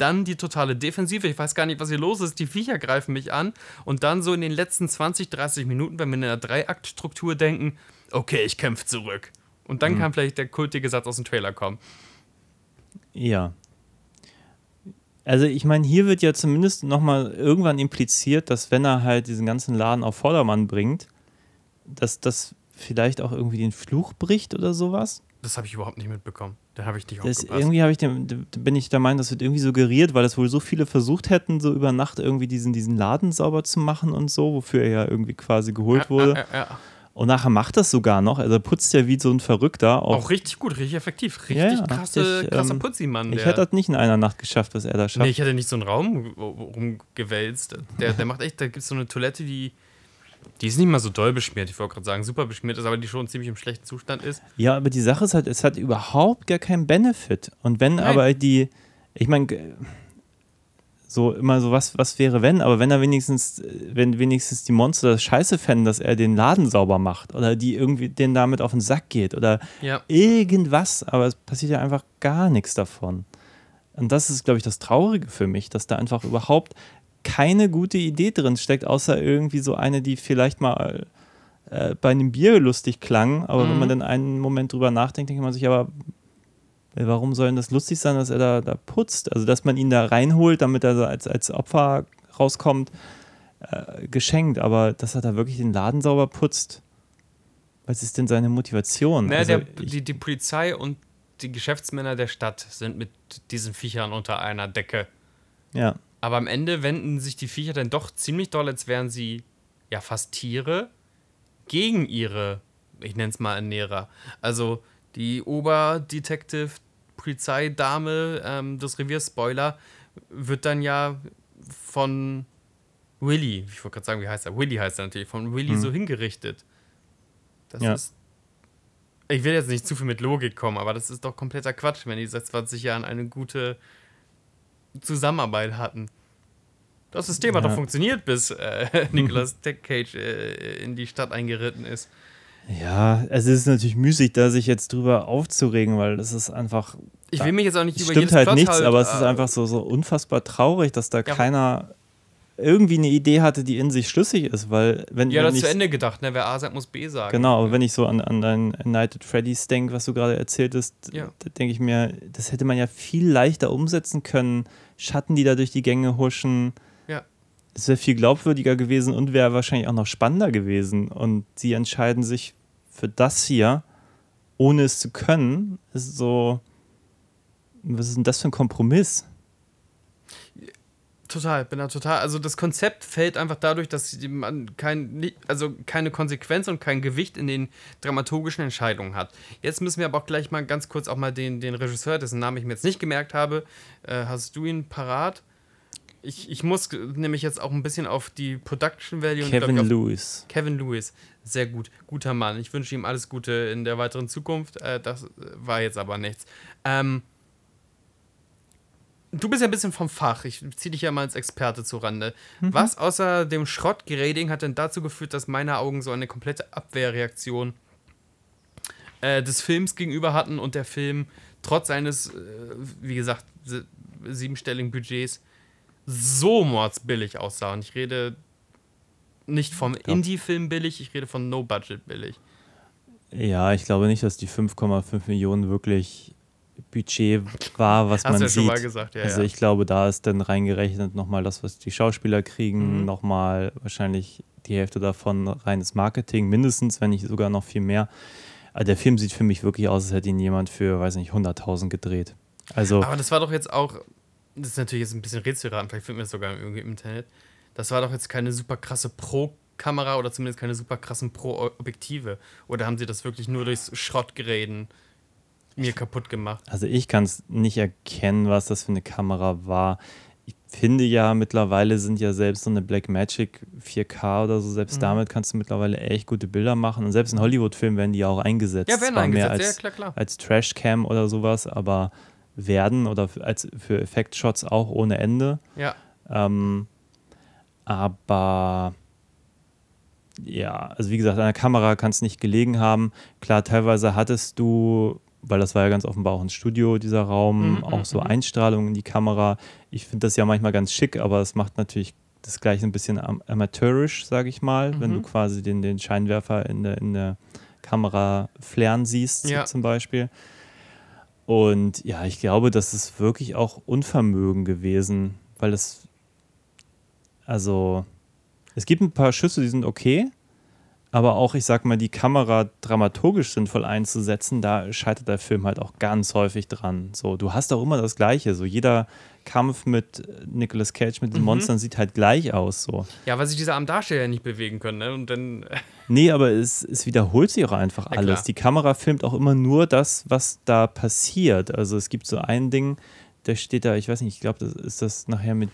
Dann die totale Defensive. Ich weiß gar nicht, was hier los ist. Die Viecher greifen mich an. Und dann so in den letzten 20, 30 Minuten, wenn wir in einer Dreiaktstruktur denken, okay, ich kämpfe zurück. Und dann kann vielleicht der kultige Satz aus dem Trailer kommen.
Ja. Also ich meine, hier wird ja zumindest nochmal irgendwann impliziert, dass wenn er halt diesen ganzen Laden auf Vordermann bringt, dass das vielleicht auch irgendwie den Fluch bricht oder sowas.
Das habe ich überhaupt nicht mitbekommen. Da habe ich nicht
Das
aufgepasst.
irgendwie habe ich dem, bin ich der Meinung, das wird irgendwie suggeriert, weil es wohl so viele versucht hätten, so über Nacht irgendwie diesen, diesen Laden sauber zu machen und so, wofür er ja irgendwie quasi geholt
Ja,
wurde.
ja, ja.
Und nachher macht das sogar noch. Also er putzt ja wie so ein Verrückter. Auch,
Auch richtig gut, richtig effektiv. Richtig
Ja,
krasse, krasser
ähm,
Putzi-Mann.
ich hätte das nicht in einer Nacht geschafft, was er da schafft.
Nee, ich hätte nicht so einen Raum rumgewälzt. Der, der macht echt, da gibt es so eine Toilette, die, die ist nicht mal so doll beschmiert, ich wollte gerade sagen, super beschmiert ist, aber die schon ziemlich im schlechten Zustand ist.
Ja, aber die Sache ist halt, es hat überhaupt gar keinen Benefit. Und wenn
Nein.
aber die, ich meine, so immer so, was, was wäre wenn, aber wenn er wenigstens, wenn wenigstens die Monster das scheiße fänden, dass er den Laden sauber macht oder die irgendwie den damit auf den Sack geht oder
Ja.
irgendwas, aber es passiert ja einfach gar nichts davon. Und das ist, glaube ich, das Traurige für mich, dass da einfach überhaupt keine gute Idee drin steckt, außer irgendwie so eine, die vielleicht mal äh, bei einem Bier lustig klang, aber wenn man dann einen Moment drüber nachdenkt, denkt man sich aber, äh, warum soll denn das lustig sein, dass er da, da putzt? Also, dass man ihn da reinholt, damit er als, als Opfer rauskommt, äh, geschenkt, aber dass er da wirklich den Laden sauber putzt, was ist denn seine Motivation?
Naja,
also,
der, die, die Polizei und die Geschäftsmänner der Stadt sind mit diesen Viechern unter einer Decke.
ja.
Aber am Ende wenden sich die Viecher dann doch ziemlich doll, als wären sie ja fast Tiere, gegen ihre, ich nenne es mal Ernährer. Also die Oberdetective, Polizeidame ähm, des Reviers Spoiler wird dann ja von Willy, ich wollte gerade sagen, wie heißt er? Willy heißt er natürlich, von Willy so hingerichtet. Das
Ja.
ist. Ich will jetzt nicht zu viel mit Logik kommen, aber das ist doch kompletter Quatsch, wenn die seit 20 Jahren eine gute Zusammenarbeit hatten. Das System hat
Ja.
doch funktioniert, bis äh, Nicolas Cage äh, in die Stadt eingeritten ist.
Ja, es ist natürlich müßig, da sich jetzt drüber aufzuregen, weil das ist einfach.
Ich will mich jetzt auch nicht
Es
über
stimmt halt
Plot
nichts,
halt,
aber es ist
äh,
einfach so, so unfassbar traurig, dass da
Ja,
keiner irgendwie eine Idee hatte, die in sich schlüssig ist, weil wenn,
Ja,
wenn
das
ich,
zu Ende gedacht, ne? Wer A sagt, muss B sagen.
Genau, aber wenn ich so an, an dein at Freddy's denke, was du gerade erzähltest,
Ja.
da denke ich mir, das hätte man ja viel leichter umsetzen können. Schatten, die da durch die Gänge huschen.
Ja.
Es wäre viel glaubwürdiger gewesen und wäre wahrscheinlich auch noch spannender gewesen. Und sie entscheiden sich für das hier, ohne es zu können. Ist so. Was ist denn das für ein Kompromiss?
Total, bin da total. Also das Konzept fällt einfach dadurch, dass man kein, also keine Konsequenz und kein Gewicht in den dramaturgischen Entscheidungen hat. Jetzt müssen wir aber auch gleich mal ganz kurz auch mal den, den Regisseur, dessen Namen ich mir jetzt nicht gemerkt habe, äh, hast du ihn parat? Ich, ich muss nämlich jetzt auch ein bisschen auf die Production Value und
Kevin
auf
Lewis.
Kevin Lewis, sehr gut, guter Mann. Ich wünsche ihm alles Gute in der weiteren Zukunft. Äh, das war jetzt aber nichts. Ähm, du bist ja ein bisschen vom Fach. Ich ziehe dich ja mal als Experte zu Rande. Was außer dem Schrottgrading hat denn dazu geführt, dass meine Augen so eine komplette Abwehrreaktion äh, des Films gegenüber hatten und der Film trotz seines, äh, wie gesagt, sie- siebenstelligen Budgets so mordsbillig aussah. Und ich rede nicht vom Indie-Film billig, ich rede von No-Budget billig.
Ja, ich glaube nicht, dass die 5,5 Millionen wirklich Budget war, was
Hast
man
ja schon
sieht.
mal gesagt, ja,
also ich glaube, da ist dann reingerechnet nochmal das, was die Schauspieler kriegen,
Mhm.
nochmal wahrscheinlich die Hälfte davon reines Marketing, mindestens, wenn nicht sogar noch viel mehr. Aber der Film sieht für mich wirklich aus, als hätte ihn jemand für, weiß nicht, 100.000 gedreht. Also,
Aber das war doch jetzt auch, das ist natürlich jetzt ein bisschen rätselraten, vielleicht findet man das sogar irgendwie im Internet. Das war doch jetzt keine super krasse Pro-Kamera oder zumindest keine super krassen Pro-Objektive. Oder haben sie das wirklich nur durchs Schrottgeräten mir kaputt gemacht?
also ich kann es nicht erkennen, was das für eine Kamera war. Ich finde ja, mittlerweile sind ja selbst so eine Blackmagic 4K oder so, selbst
Mhm.
damit kannst du mittlerweile echt gute Bilder machen. Und selbst in Hollywood-Filmen werden die ja auch eingesetzt.
Ja, werden
Zwar mehr
eingesetzt,
als,
ja, klar, klar.
als Trashcam oder sowas, aber werden oder für, als, für Effektshots auch ohne Ende.
Ja.
Ähm, aber ja, also wie gesagt, an der Kamera kann es nicht gelegen haben. Klar, teilweise hattest du, weil das war ja ganz offenbar auch ein Studio, dieser Raum,
Mhm,
auch so
mhm.
Einstrahlungen in die Kamera. Ich finde das ja manchmal ganz schick, aber es macht natürlich das gleiche ein bisschen am amateurisch, sage ich mal, wenn
Mhm.
du quasi den, den Scheinwerfer in der, in der Kamera flären siehst,
Ja.
zum Beispiel. Und ja, ich glaube, das ist wirklich auch Unvermögen gewesen, weil es, also, es gibt ein paar Schüsse, die sind okay, aber auch, ich sag mal, die Kamera dramaturgisch sinnvoll einzusetzen, da scheitert der Film halt auch ganz häufig dran. So, du hast auch immer das Gleiche. So, jeder Kampf mit Nicolas Cage, mit den
Mhm.
Monstern sieht halt gleich aus. So.
Ja, weil sich diese armen Darsteller ja nicht bewegen können, ne? Und dann.
Nee, aber es, es wiederholt sich auch einfach alles. Die Kamera filmt auch immer nur das, was da passiert. Also es gibt so ein Ding, da steht da, ich weiß nicht, ich glaube, das ist das nachher mit,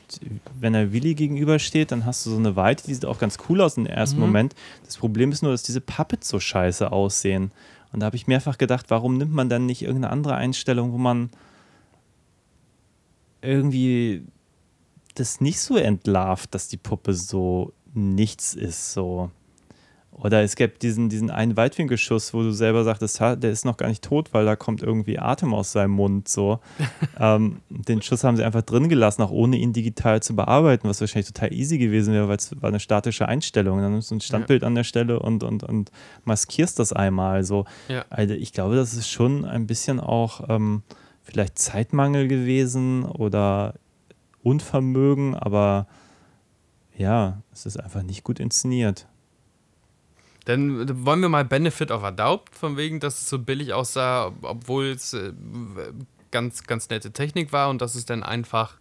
wenn er Willi gegenübersteht, dann hast du so eine Weite, die sieht auch ganz cool aus im ersten
Mhm.
Moment. Das Problem ist nur, dass diese Puppets so scheiße aussehen. Und da habe ich mehrfach gedacht, warum nimmt man dann nicht irgendeine andere Einstellung, wo man irgendwie das nicht so entlarvt, dass die Puppe so nichts ist, so. Oder es gibt diesen, diesen einen Weitwinkelschuss, wo du selber sagtest, der ist noch gar nicht tot, weil da kommt irgendwie Atem aus seinem Mund. So. ähm, den Schuss haben sie einfach drin gelassen, auch ohne ihn digital zu bearbeiten, was wahrscheinlich total easy gewesen wäre, weil es war eine statische Einstellung. Dann nimmst du ein Standbild an der Stelle und, und, und maskierst das einmal. So.
Ja.
Also ich glaube, das ist schon ein bisschen auch ähm, vielleicht Zeitmangel gewesen oder Unvermögen, aber ja, es ist einfach nicht gut inszeniert.
Dann wollen wir mal Benefit of a Doubt, von wegen, dass es so billig aussah, obwohl es äh, ganz, ganz nette Technik war und dass es dann einfach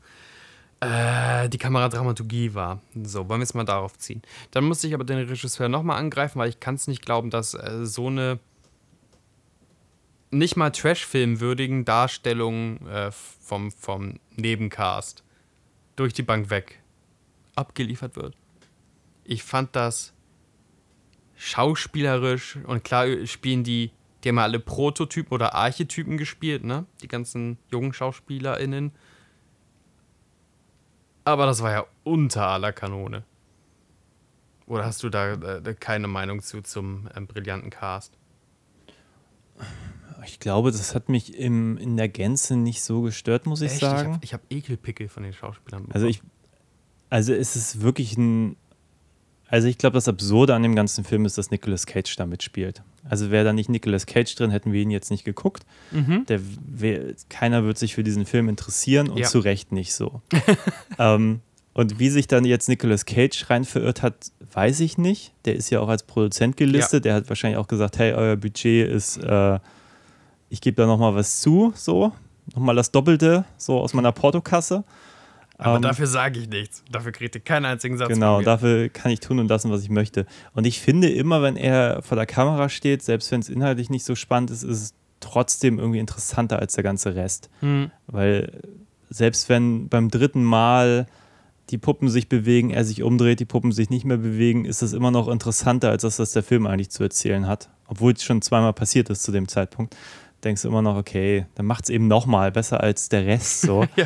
äh, die Kameradramaturgie war. So, wollen wir es mal darauf ziehen. Dann musste ich aber den Regisseur nochmal angreifen, weil ich kann es nicht glauben, dass äh, so eine nicht mal Trash-Film würdigen Darstellung äh, vom, vom Nebencast durch die Bank weg abgeliefert wird. Ich fand das schauspielerisch und klar spielen die, die haben ja alle Prototypen oder Archetypen gespielt, ne? Die ganzen jungen SchauspielerInnen. Aber das war ja unter aller Kanone. Oder hast du da äh, keine Meinung zu zum ähm, brillanten Cast?
Ich glaube, das hat mich im, in der Gänze nicht so gestört, muss ich
Echt?
sagen.
Ich habe hab Ekelpickel von den Schauspielern.
Also ich, also es ist wirklich ein, also ich glaube, das Absurde an dem ganzen Film ist, dass Nicolas Cage da mitspielt. Also wäre da nicht Nicolas Cage drin, hätten wir ihn jetzt nicht geguckt.
Mhm.
Der wär, keiner wird sich für diesen Film interessieren und
Ja.
zu Recht nicht so. ähm, und wie sich dann jetzt Nicolas Cage rein verirrt hat, weiß ich nicht. Der ist ja auch als Produzent gelistet. Der hat wahrscheinlich auch gesagt, hey, euer Budget ist, äh, ich gebe da nochmal was zu, so. Nochmal das Doppelte, so aus meiner Portokasse.
Aber
Ähm,
dafür sage ich nichts. Dafür kriegt ihr keinen einzigen Satz.
Genau,
von mir.
dafür kann ich tun und lassen, was ich möchte. Und ich finde immer, wenn er vor der Kamera steht, selbst wenn es inhaltlich nicht so spannend ist, ist es trotzdem irgendwie interessanter als der ganze Rest.
Hm.
Weil selbst wenn beim dritten Mal die Puppen sich bewegen, er sich umdreht, die Puppen sich nicht mehr bewegen, ist das immer noch interessanter, als das, was der Film eigentlich zu erzählen hat. Obwohl es schon zweimal passiert ist zu dem Zeitpunkt. Denkst du immer noch, okay, dann macht es eben nochmal besser als der Rest so.
Ja,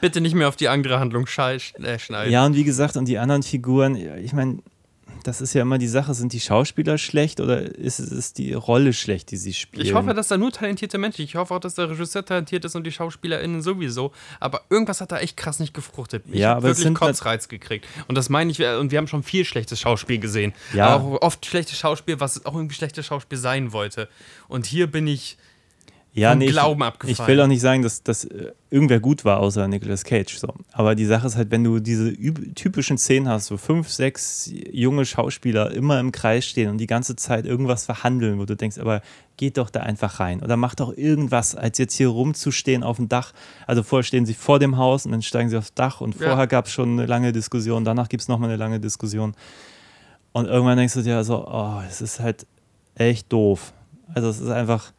bitte nicht mehr auf die andere Handlung äh, schneiden.
Ja, und wie gesagt, und die anderen Figuren, ich meine, das ist ja immer die Sache, sind die Schauspieler schlecht oder ist es die Rolle schlecht, die sie spielen?
Ich hoffe, dass da nur talentierte Menschen. Ich hoffe auch, dass der Regisseur talentiert ist und die SchauspielerInnen sowieso. Aber irgendwas hat da echt krass nicht gefruchtet. Ich
Ja,
hab
aber es
wirklich
halt-
Kotzreiz gekriegt. Und das meine ich, und wir haben schon viel schlechtes Schauspiel gesehen.
Ja.
Aber auch oft schlechtes Schauspiel, was auch irgendwie schlechtes Schauspiel sein wollte. Und hier bin ich.
Ja, ich-
Glauben
Ich
abgefallen.
will auch nicht sagen, dass, dass äh, irgendwer gut war, außer Nicolas Cage. So. Aber die Sache ist halt, wenn du diese typischen Szenen hast, so fünf, sechs junge Schauspieler immer im Kreis stehen und die ganze Zeit irgendwas verhandeln, wo du denkst, aber geht doch da einfach rein oder macht doch irgendwas, als jetzt hier rumzustehen auf dem Dach. Also vorher stehen sie vor dem Haus und dann steigen sie aufs Dach und
Ja.
vorher gab es schon eine lange Diskussion, danach gibt es nochmal eine lange Diskussion. Und irgendwann denkst du dir so, oh, es ist halt echt doof. Also es ist einfach,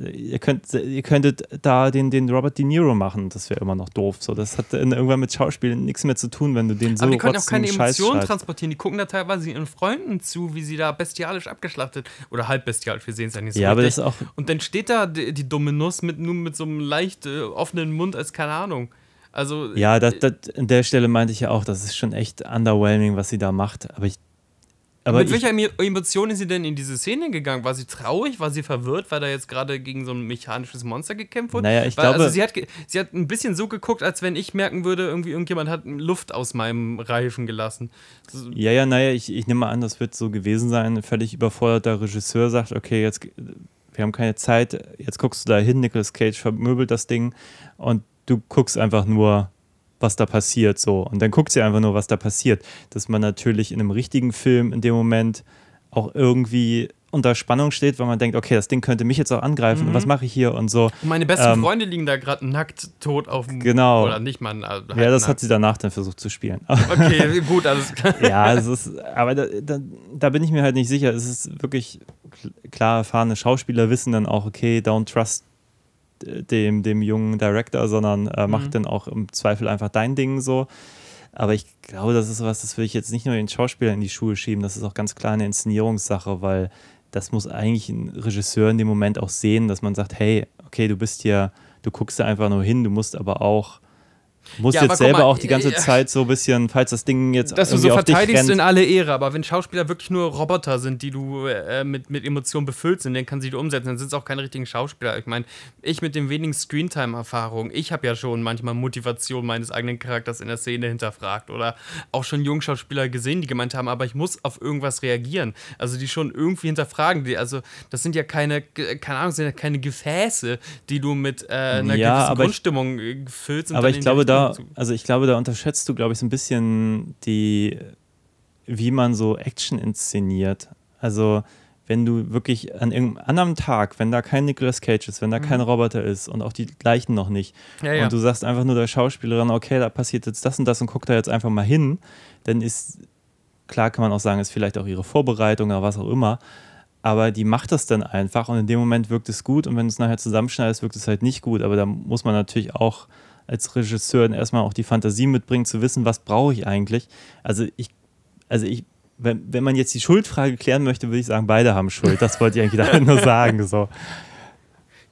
ihr, könnt, ihr könntet da den, den Robert De Niro machen, das wäre immer noch doof. So, das hat irgendwann mit Schauspielen nichts mehr zu tun, wenn du den so
aber die können auch keine Emotionen transportieren. Die gucken da teilweise ihren Freunden zu, wie sie da bestialisch abgeschlachtet oder halb bestialisch, wir sehen es ja nicht so
Ja, aber das auch,
Und dann steht da die, die dumme Nuss mit, nur mit so einem leicht äh, offenen Mund als keine Ahnung. Also,
ja, das, das, an der Stelle meinte ich ja auch, das ist schon echt underwhelming, was sie da macht. Aber ich, aber
mit welcher Emo- Emotion ist sie denn in diese Szene gegangen? War sie traurig? War sie verwirrt, weil da jetzt gerade gegen so ein mechanisches Monster gekämpft wurde?
Naja, ich
weil,
glaube-
Also sie hat, sie hat ein bisschen so geguckt, als wenn ich merken würde, irgendwie irgendjemand hat Luft aus meinem Reifen gelassen.
Ja, ja, naja, ich, ich nehme mal an, das wird so gewesen sein. Ein völlig überforderter Regisseur sagt, okay, jetzt, wir haben keine Zeit, jetzt guckst du da hin, Nicolas Cage vermöbelt das Ding und du guckst einfach nur, was da passiert, so. Und dann guckt sie einfach nur, was da passiert. Dass man natürlich in einem richtigen Film in dem Moment auch irgendwie unter Spannung steht, weil man denkt, okay, das Ding könnte mich jetzt auch angreifen und was mache ich hier und so.
Und meine besten
Ähm,
Freunde liegen da gerade nackt tot auf dem
Genau.
Oder nicht mal. Halt
Ja, das hat
nackt.
sie danach dann versucht zu spielen.
Okay, gut, alles klar.
ja, es ist, aber da, da, da bin ich mir halt nicht sicher. Es ist wirklich kl- klar, erfahrene Schauspieler wissen dann auch, okay, don't trust äh, dem, dem jungen Director, sondern äh, mach
Mhm.
dann auch im Zweifel einfach dein Ding so. Aber ich glaube, das ist was, das will ich jetzt nicht nur den Schauspielern in die Schuhe schieben, das ist auch ganz klar eine Inszenierungssache, weil das muss eigentlich ein Regisseur in dem Moment auch sehen, dass man sagt, hey, okay, du bist hier, du guckst da einfach nur hin, du musst aber auch, musst
Ja,
jetzt selber
mal,
auch die ganze
äh,
Zeit so ein bisschen, falls das Ding jetzt
Dass du so verteidigst in alle Ehre, aber wenn Schauspieler wirklich nur Roboter sind, die du äh, mit, mit Emotionen befüllt sind, dann kann sie die umsetzen. Dann sind es auch keine richtigen Schauspieler. Ich meine, ich mit dem wenigen Screentime-Erfahrung, ich habe ja schon manchmal Motivation meines eigenen Charakters in der Szene hinterfragt oder auch schon Jungschauspieler gesehen, die gemeint haben, aber ich muss auf irgendwas reagieren. Also die schon irgendwie hinterfragen. Die, also das sind ja keine, keine Ahnung, sind ja keine Gefäße, die du mit äh, einer
Ja,
gewissen
ich-
Grundstimmung äh, gefüllt sind.
Aber ich glaube, da, Also ich glaube, da unterschätzt du, glaube ich, so ein bisschen die, wie man so Action inszeniert. Also, wenn du wirklich an irgendeinem anderen Tag, wenn da kein Nicolas Cage ist, wenn da kein Roboter ist und auch die gleichen noch nicht,
Mhm. Ja, ja.
und du sagst einfach nur der Schauspielerin, okay, da passiert jetzt das und das und guck da jetzt einfach mal hin, dann ist, klar kann man auch sagen, ist vielleicht auch ihre Vorbereitung oder was auch immer, aber die macht das dann einfach und in dem Moment wirkt es gut und wenn du es nachher zusammenschneidest, wirkt es halt nicht gut, aber da muss man natürlich auch als Regisseur dann erstmal auch die Fantasie mitbringen, zu wissen, was brauche ich eigentlich. Also ich, also ich, wenn, wenn man jetzt die Schuldfrage klären möchte, würde ich sagen, beide haben Schuld. Das wollte ich eigentlich damit nur sagen. So.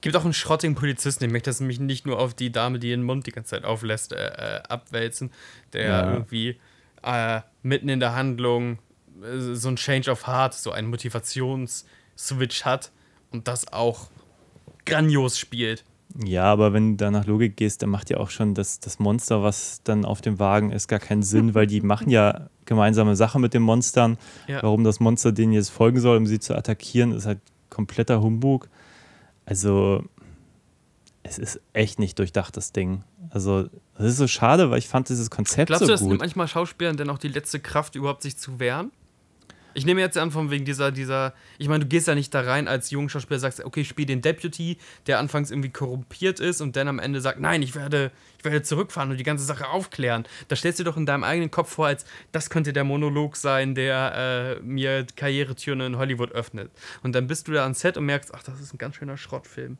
Gibt auch einen schrottigen Polizisten, ich möchte das nämlich nicht nur auf die Dame, die ihren Mund die ganze Zeit auflässt, äh, äh, abwälzen, der
Ja.
irgendwie äh, mitten in der Handlung äh, so ein Change of Heart, so einen Motivationsswitch hat und das auch grandios spielt.
Ja, aber wenn du da nach Logik gehst, dann macht ja auch schon das, das Monster, was dann auf dem Wagen ist, gar keinen Sinn, weil die machen ja gemeinsame Sache mit den Monstern.
Ja.
Warum das Monster denen jetzt folgen soll, um sie zu attackieren, ist halt kompletter Humbug. Also, es ist echt nicht durchdacht, das Ding. Also, das ist so schade, weil ich fand dieses Konzept
Glaubst du,
so
das nimmt manchmal Schauspielern denn auch die letzte Kraft, überhaupt sich zu wehren? Ich nehme jetzt an, von wegen dieser, dieser, ich meine, du gehst ja nicht da rein als junger Schauspieler, sagst, okay, ich spiele den Deputy, der anfangs irgendwie korrumpiert ist und dann am Ende sagt, nein, ich werde, ich werde zurückfahren und die ganze Sache aufklären. Da stellst du dir doch in deinem eigenen Kopf vor, als das könnte der Monolog sein, der äh, mir Karrieretüren in Hollywood öffnet. Und dann bist du da ans Set und merkst, ach, das ist ein ganz schöner Schrottfilm.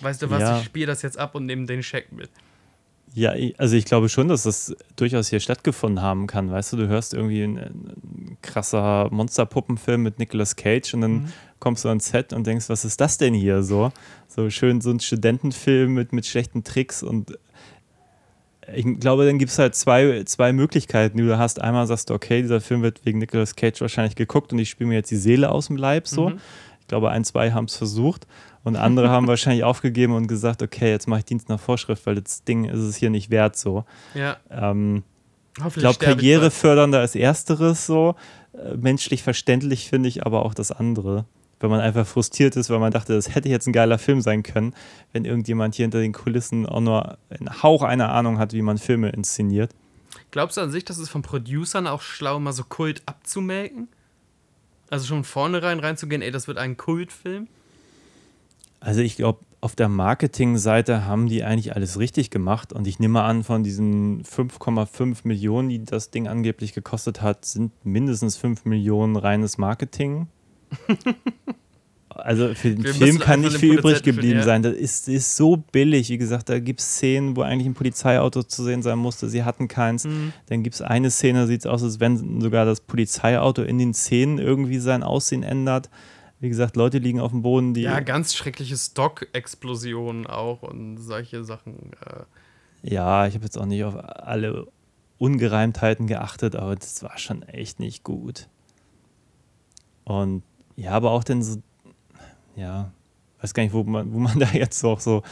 Weißt du was,
Ja.
ich spiele das jetzt ab und nehme den Scheck mit.
Ja, also ich glaube schon, dass das durchaus hier stattgefunden haben kann. Weißt du, du hörst irgendwie ein, ein krasser Monsterpuppenfilm mit Nicolas Cage und dann
Mhm.
kommst du ans Set und denkst, was ist das denn hier so? So schön so ein Studentenfilm mit, mit schlechten Tricks und ich glaube, dann gibt es halt zwei, zwei Möglichkeiten. Du hast einmal sagst du, okay, dieser Film wird wegen Nicolas Cage wahrscheinlich geguckt und ich spiele mir jetzt die Seele aus dem Leib so.
Mhm.
Ich glaube, ein, zwei haben es versucht und andere haben wahrscheinlich aufgegeben und gesagt, okay, jetzt mache ich Dienst nach Vorschrift, weil das Ding ist es hier nicht wert so.
Ja,
Ähm, ich glaube, karrierefördernder als ersteres so. Äh, menschlich verständlich finde ich aber auch das andere. Wenn man einfach frustriert ist, weil man dachte, das hätte jetzt ein geiler Film sein können, wenn irgendjemand hier hinter den Kulissen auch nur einen Hauch einer Ahnung hat, wie man Filme inszeniert.
Glaubst du an sich, dass es von Producern auch schlau, mal so Kult abzumelken? Also schon vornherein reinzugehen, ey, das wird ein Kultfilm?
Also ich glaube, auf der Marketingseite haben die eigentlich alles richtig gemacht und ich nehme an, von diesen 5,5 Millionen, die das Ding angeblich gekostet hat, sind mindestens 5 Millionen reines Marketing. Also für den
Wir
Film kann nicht viel übrig geblieben sein. Das ist, ist so billig. Wie gesagt, da gibt es Szenen, wo eigentlich ein Polizeiauto zu sehen sein musste. Sie hatten keins.
Mhm.
Dann gibt es eine Szene, da sieht es aus, als wenn sogar das Polizeiauto in den Szenen irgendwie sein Aussehen ändert. Wie gesagt, Leute liegen auf dem Boden, die
Ja, ganz schreckliche Stock-Explosionen auch und solche Sachen. Äh,
Ja, ich habe jetzt auch nicht auf alle Ungereimtheiten geachtet, aber das war schon echt nicht gut. Und ja, aber auch dann so, ja, weiß gar nicht, wo man, wo man da jetzt auch so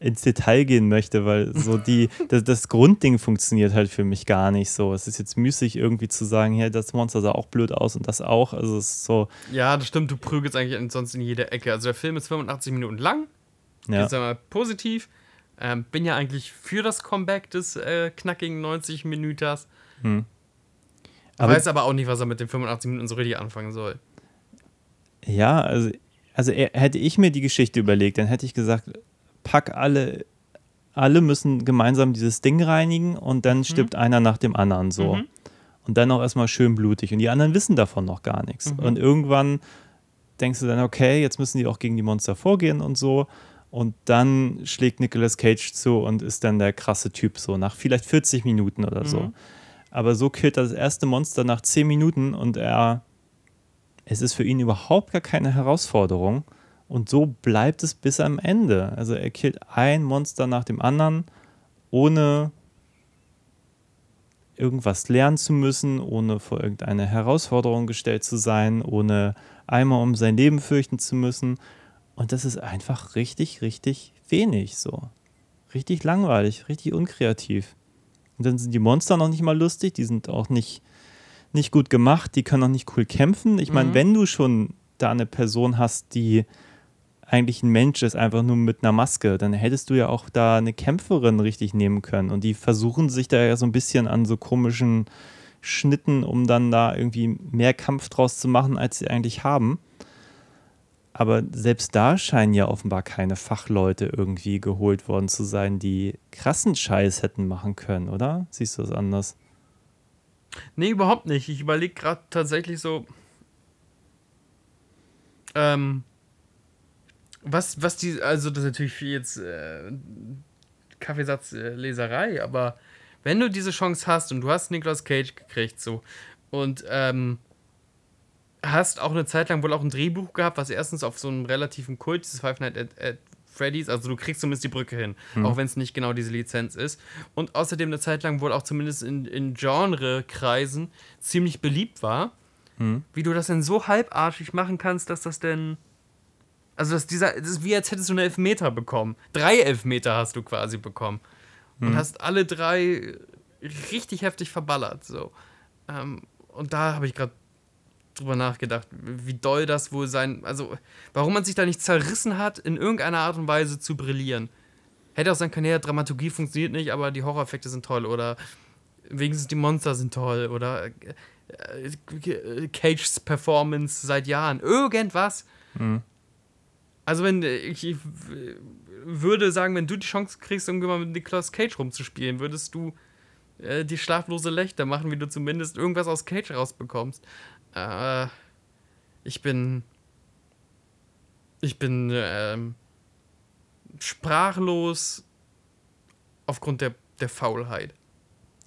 ins Detail gehen möchte, weil so die, das, das Grundding funktioniert halt für mich gar nicht so. Es ist jetzt müßig irgendwie zu sagen, ja, das Monster sah auch blöd aus und das auch. Also es ist so,
ja, das stimmt, du prügelst eigentlich sonst in jede Ecke. Also der Film ist 85 Minuten lang.
ja.
Jetzt einmal positiv. Ähm, bin ja eigentlich für das Comeback des äh, knackigen 90 Minüters.
Hm. Aber-
Weiß aber auch nicht, was er mit den 85 Minuten so richtig anfangen soll.
Ja, also, also hätte ich mir die Geschichte überlegt, dann hätte ich gesagt, pack alle, alle müssen gemeinsam dieses Ding reinigen und dann stirbt einer nach dem anderen so.
Mhm.
Und dann auch erstmal schön blutig. Und die anderen wissen davon noch gar nichts.
Mhm.
Und irgendwann denkst du dann, okay, jetzt müssen die auch gegen die Monster vorgehen und so. Und dann schlägt Nicolas Cage zu und ist dann der krasse Typ so, nach vielleicht 40 Minuten oder so.
Mhm.
Aber so killt er das erste Monster nach 10 Minuten und er, es ist für ihn überhaupt gar keine Herausforderung. Und so bleibt es bis am Ende. Also er killt ein Monster nach dem anderen, ohne irgendwas lernen zu müssen, ohne vor irgendeine Herausforderung gestellt zu sein, ohne einmal um sein Leben fürchten zu müssen. Und das ist einfach richtig, richtig wenig so. Richtig langweilig, richtig unkreativ. Und dann sind die Monster noch nicht mal lustig, die sind auch nicht, nicht gut gemacht, die können auch nicht cool kämpfen. Ich meine,
Mhm.
wenn du schon da eine Person hast, die eigentlich ein Mensch ist, einfach nur mit einer Maske, dann hättest du ja auch da eine Kämpferin richtig nehmen können. Und die versuchen sich da ja so ein bisschen an so komischen Schnitten, um dann da irgendwie mehr Kampf draus zu machen, als sie eigentlich haben. Aber selbst da scheinen ja offenbar keine Fachleute irgendwie geholt worden zu sein, die krassen Scheiß hätten machen können, oder? Siehst du es anders?
Nee, überhaupt nicht. Ich überlege gerade tatsächlich so. Ähm. Was, was die. Also, das ist natürlich viel jetzt äh, Kaffeesatzleserei, aber wenn du diese Chance hast und du hast Nicolas Cage gekriegt, so. Und ähm, hast auch eine Zeit lang wohl auch ein Drehbuch gehabt, was erstens auf so einem relativen Kult, dieses Five Nights at, at Freddy's, also du kriegst zumindest die Brücke hin, auch wenn es nicht genau diese Lizenz ist. Und außerdem eine Zeit lang wohl auch zumindest in, in Genre-Kreisen ziemlich beliebt war. Wie du das denn so halbarschig machen kannst, dass das denn. Also, dass dieser. Das ist wie als hättest du einen Elfmeter bekommen. Drei Elfmeter hast du quasi bekommen. Und hast alle drei richtig heftig verballert. So. Ähm, und da habe ich gerade drüber nachgedacht, wie doll das wohl sein. Also, warum man sich da nicht zerrissen hat, in irgendeiner Art und Weise zu brillieren. Hätte auch sein können, ja, Dramaturgie funktioniert nicht, aber die Horroreffekte sind toll. Oder wenigstens die Monster sind toll. Oder äh, Cages Performance seit Jahren. Irgendwas. Also, wenn äh, ich, ich würde sagen, wenn du die Chance kriegst, irgendwann mit Nicolas Cage rumzuspielen, würdest du äh, die schlaflose Lächter machen, wie du zumindest irgendwas aus Cage rausbekommst. Äh, ich bin. Ich bin ähm, sprachlos aufgrund der, der Faulheit.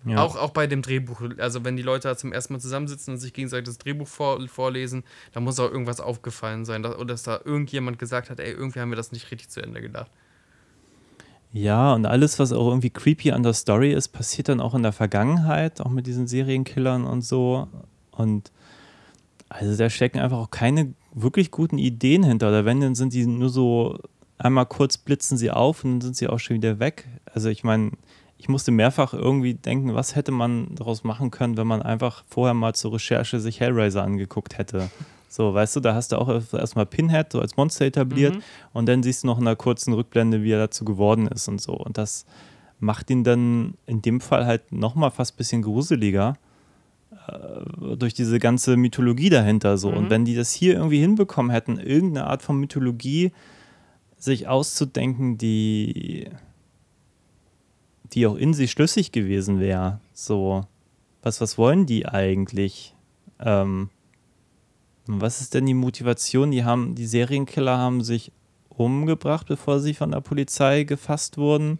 Ja.
Auch, auch bei dem Drehbuch. Also, wenn die Leute da zum ersten Mal zusammensitzen und sich gegenseitig das Drehbuch vor, vorlesen, da muss auch irgendwas aufgefallen sein. Dass, oder dass da irgendjemand gesagt hat, ey, irgendwie haben wir das nicht richtig zu Ende gedacht.
Ja, und alles, was auch irgendwie creepy an der Story ist, passiert dann auch in der Vergangenheit, auch mit diesen Serienkillern und so. Und also da stecken einfach auch keine wirklich guten Ideen hinter. Oder wenn, dann sind die nur so, einmal kurz blitzen sie auf und dann sind sie auch schon wieder weg. Also ich meine, ich musste mehrfach irgendwie denken, was hätte man daraus machen können, wenn man einfach vorher mal zur Recherche sich Hellraiser angeguckt hätte. So, weißt du, da hast du auch erstmal Pinhead so als Monster etabliert
Mhm.
und dann siehst du noch in einer kurzen Rückblende, wie er dazu geworden ist und so. Und das macht ihn dann in dem Fall halt nochmal fast ein bisschen gruseliger äh, durch diese ganze Mythologie dahinter so. Und wenn die das hier irgendwie hinbekommen hätten, irgendeine Art von Mythologie sich auszudenken, die, die auch in sich schlüssig gewesen wäre, so, was, was wollen die eigentlich? Ähm, was ist denn die Motivation? Die haben, die Serienkiller haben sich umgebracht, bevor sie von der Polizei gefasst wurden,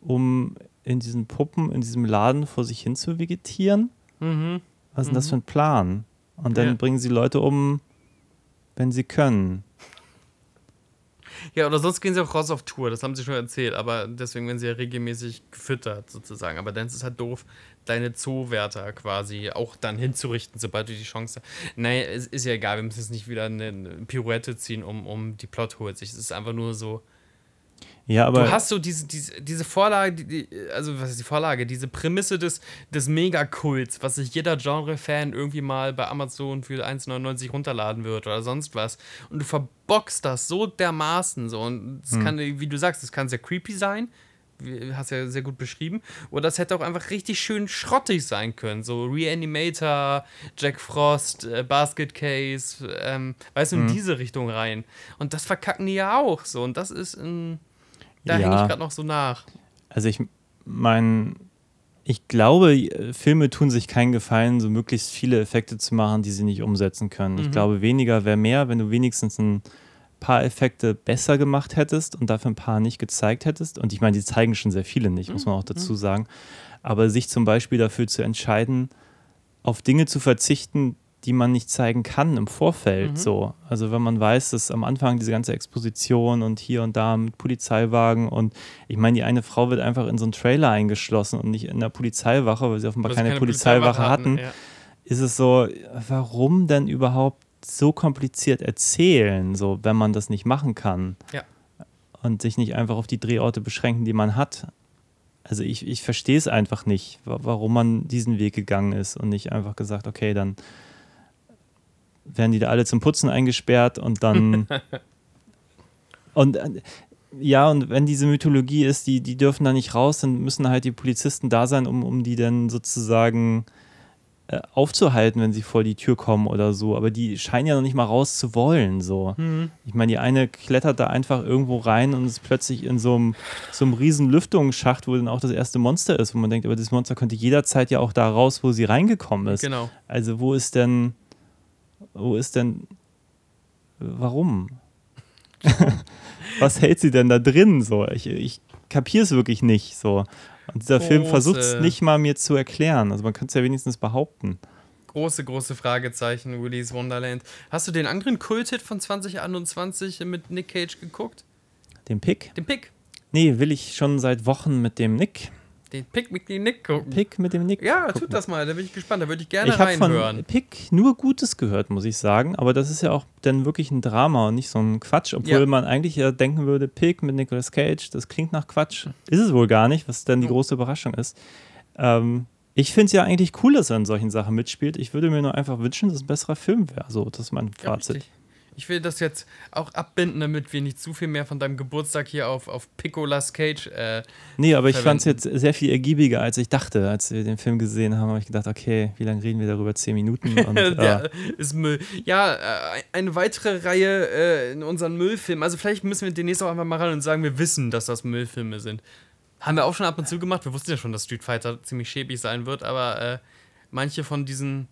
um in diesen Puppen, in diesem Laden vor sich hin zu vegetieren.
Mhm.
Was ist denn das für ein Plan? Und dann
Ja.
bringen sie Leute um, wenn sie können.
Ja, oder sonst gehen sie auch raus auf Tour, das haben sie schon erzählt, aber deswegen werden sie ja regelmäßig gefüttert sozusagen. Aber dann ist es halt doof, deine Zoowärter quasi auch dann hinzurichten, sobald du die Chance hast. Naja, es ist ja egal, wir müssen jetzt nicht wieder eine, Pirouette ziehen, um, um die Plot-Holes. Es ist einfach nur so,
Ja, aber
du hast so diese, diese, diese Vorlage, die, also was ist die Vorlage? Diese Prämisse des, des Megakults, was sich jeder Genre-Fan irgendwie mal bei Amazon für 1,99 runterladen wird oder sonst was. Und du verbockst das so dermaßen so. Und es kann, wie du sagst, es kann sehr creepy sein. Hast ja sehr gut beschrieben. Oder das hätte auch einfach richtig schön schrottig sein können. So Reanimator, Jack Frost, äh, Basket Case, ähm, weißt du, in diese Richtung rein. Und das verkacken die ja auch so. Und das ist ein. Da
Ja.
hänge ich gerade noch so nach.
Also ich meine, ich glaube, Filme tun sich keinen Gefallen, so möglichst viele Effekte zu machen, die sie nicht umsetzen können. Ich glaube, weniger wäre mehr, wenn du wenigstens ein paar Effekte besser gemacht hättest und dafür ein paar nicht gezeigt hättest. Und ich meine, die zeigen schon sehr viele nicht, muss man auch dazu sagen. Aber sich zum Beispiel dafür zu entscheiden, auf Dinge zu verzichten, die man nicht zeigen kann im Vorfeld. So. Also wenn man weiß, dass am Anfang diese ganze Exposition und hier und da mit Polizeiwagen und ich meine, die eine Frau wird einfach in so einen Trailer eingeschlossen und nicht in der Polizeiwache, weil sie offenbar
sie
keine, Polizeiwache hatten.
Ja.
Ist es so, warum denn überhaupt so kompliziert erzählen, so wenn man das nicht machen kann?
Ja.
Und sich nicht einfach auf die Drehorte beschränken, die man hat. Also ich, ich verstehe es einfach nicht, wa- warum man diesen Weg gegangen ist und nicht einfach gesagt, okay, dann werden die da alle zum Putzen eingesperrt und dann und äh, ja, und wenn diese Mythologie ist, die, die dürfen da nicht raus, dann müssen halt die Polizisten da sein, um, um die dann sozusagen äh, aufzuhalten, wenn sie vor die Tür kommen oder so. Aber die scheinen ja noch nicht mal raus zu wollen. So. Ich meine, die eine klettert da einfach irgendwo rein und ist plötzlich in so einem, so einem riesen Lüftungsschacht, wo dann auch das erste Monster ist, wo man denkt, aber das Monster könnte jederzeit ja auch da raus, wo sie reingekommen ist.
Genau.
Also wo ist denn, wo ist denn, warum? Was hält sie denn da drin? So, ich, ich kapiere es wirklich nicht. So. Und dieser Film
Große-
versucht es nicht mal mir zu erklären. Also man könnte es ja wenigstens behaupten.
Große, große Fragezeichen, Willy's Wonderland. Hast du den anderen Kulthit von 2021 mit Nick Cage geguckt?
Den Pick?
Den Pick.
Nee, will ich schon seit Wochen mit dem Nick.
Den Pick mit dem Nick gucken.
Pick mit dem Nick.
Ja,
gucken.
tut das mal, da bin ich gespannt. Da würde ich gerne
Ich habe
reinhören.
von Pick nur Gutes gehört, muss ich sagen. Aber das ist ja auch dann wirklich ein Drama und nicht so ein Quatsch. Obwohl
Ja.
man eigentlich ja denken würde, Pick mit Nicolas Cage, das klingt nach Quatsch. Ist es wohl gar nicht, was dann die
Oh.
große Überraschung ist. Ähm, ich finde es ja eigentlich cool, dass er in solchen Sachen mitspielt. Ich würde mir nur einfach wünschen, dass es ein besserer Film wäre. So, das ist mein
Ja,
Fazit.
richtig. Ich will das jetzt auch abbinden, damit wir nicht zu viel mehr von deinem Geburtstag hier auf, auf Picolas Cage. Äh,
nee, aber ich fand es jetzt sehr viel ergiebiger, als ich dachte. Als wir den Film gesehen haben, habe ich gedacht, okay, wie lange reden wir darüber? Zehn Minuten? Und, äh,
der ist Müll. Ja, äh, eine weitere Reihe äh, in unseren Müllfilmen. Also vielleicht müssen wir demnächst auch einfach mal ran und sagen, wir wissen, dass das Müllfilme sind. Haben wir auch schon ab und zu gemacht. Wir wussten ja schon, dass Street Fighter ziemlich schäbig sein wird, aber äh, manche von diesen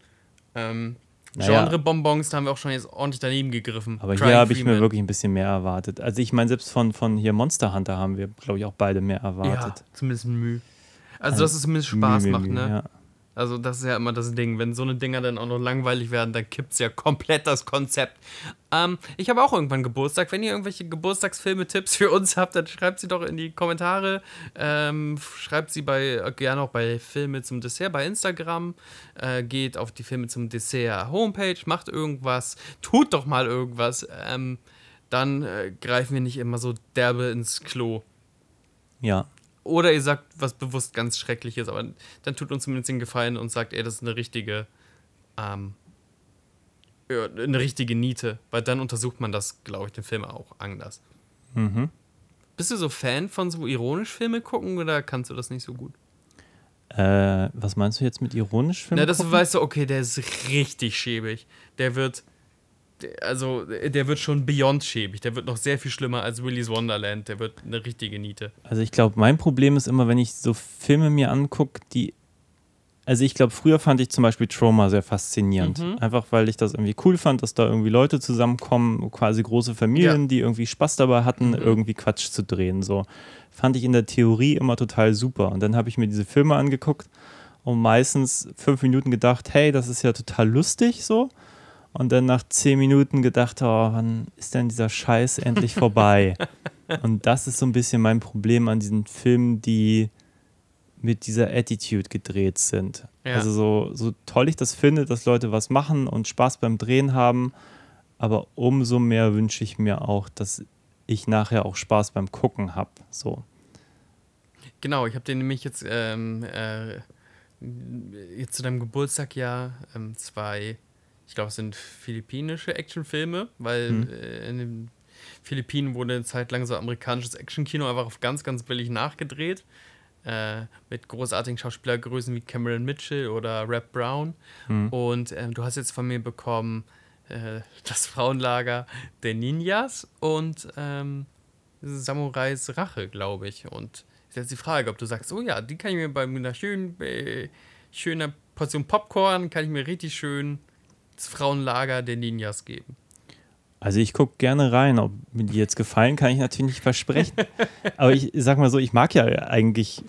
ähm,
Naja.
Genre-Bonbons, da haben wir auch schon jetzt ordentlich daneben gegriffen.
Aber
Crying
hier habe ich mir wirklich ein bisschen mehr erwartet. Also ich meine, selbst von, von hier Monster Hunter haben wir, glaube ich, auch beide mehr
Ja,
erwartet.
zumindest Mühe. Also, dass es zumindest Spaß
Mühe,
macht,
Mühe,
ne?
Ja.
Also das ist ja immer das Ding. Wenn so eine Dinger dann auch noch langweilig werden, dann kippt es ja komplett das Konzept. Ähm, ich habe auch irgendwann Geburtstag. Wenn ihr irgendwelche Geburtstagsfilme-Tipps für uns habt, dann schreibt sie doch in die Kommentare. Ähm, schreibt sie bei gerne auch bei Filme zum Dessert bei Instagram. Äh, geht auf die Filme zum Dessert Homepage, macht irgendwas, tut doch mal irgendwas. Ähm, dann äh, greifen wir nicht immer so derbe ins Klo.
Ja.
Oder ihr sagt was bewusst ganz Schreckliches, aber dann tut uns zumindest den Gefallen und sagt, ey, das ist eine richtige, ähm, ja, eine richtige Niete. Weil dann untersucht man das, glaube ich, den Film auch anders.
Mhm.
Bist du so Fan von so ironisch Filme gucken oder kannst du das nicht so gut?
Äh, was meinst du jetzt mit ironisch Film?
Na, das
gucken?
weißt du, okay, der ist richtig schäbig. Der wird, also, der wird schon beyond schäbig. Der wird noch sehr viel schlimmer als Willy's Wonderland. Der wird eine richtige Niete.
Also ich glaube, mein Problem ist immer, wenn ich so Filme mir angucke, die. Also ich glaube, früher fand ich zum Beispiel Trauma sehr faszinierend.
Mhm.
Einfach weil ich das irgendwie cool fand, dass da irgendwie Leute zusammenkommen, quasi große Familien,
Ja.
die irgendwie Spaß dabei hatten,
Mhm.
irgendwie Quatsch zu drehen. So fand ich in der Theorie immer total super. Und dann habe ich mir diese Filme angeguckt und meistens fünf Minuten gedacht, hey, das ist ja total lustig so. Und dann nach zehn Minuten gedacht, oh, wann ist denn dieser Scheiß endlich vorbei? Und das ist so ein bisschen mein Problem an diesen Filmen, die mit dieser Attitude gedreht sind.
Ja.
Also so, so toll ich das finde, dass Leute was machen und Spaß beim Drehen haben, aber umso mehr wünsche ich mir auch, dass ich nachher auch Spaß beim Gucken habe. So.
Genau, ich habe den nämlich jetzt, ähm, äh, jetzt zu deinem Geburtstag ja ähm, zwei, ich glaube, es sind philippinische Actionfilme, weil
Mhm.
äh, in den Philippinen wurde eine Zeit lang so amerikanisches Actionkino einfach auf ganz, ganz billig nachgedreht. Äh, mit großartigen Schauspielergrößen wie Cameron Mitchell oder Rap Brown. Und ähm, du hast jetzt von mir bekommen äh, das Frauenlager der Ninjas und ähm, Samurais Rache, glaube ich. Und ist jetzt die Frage, ob du sagst, oh ja, die kann ich mir bei einer schönen, äh, schöner Portion Popcorn, kann ich mir richtig schön Frauenlager der Ninjas geben.
Also ich gucke gerne rein, ob mir die jetzt gefallen, kann ich natürlich nicht versprechen. Aber ich sag mal so, ich mag ja eigentlich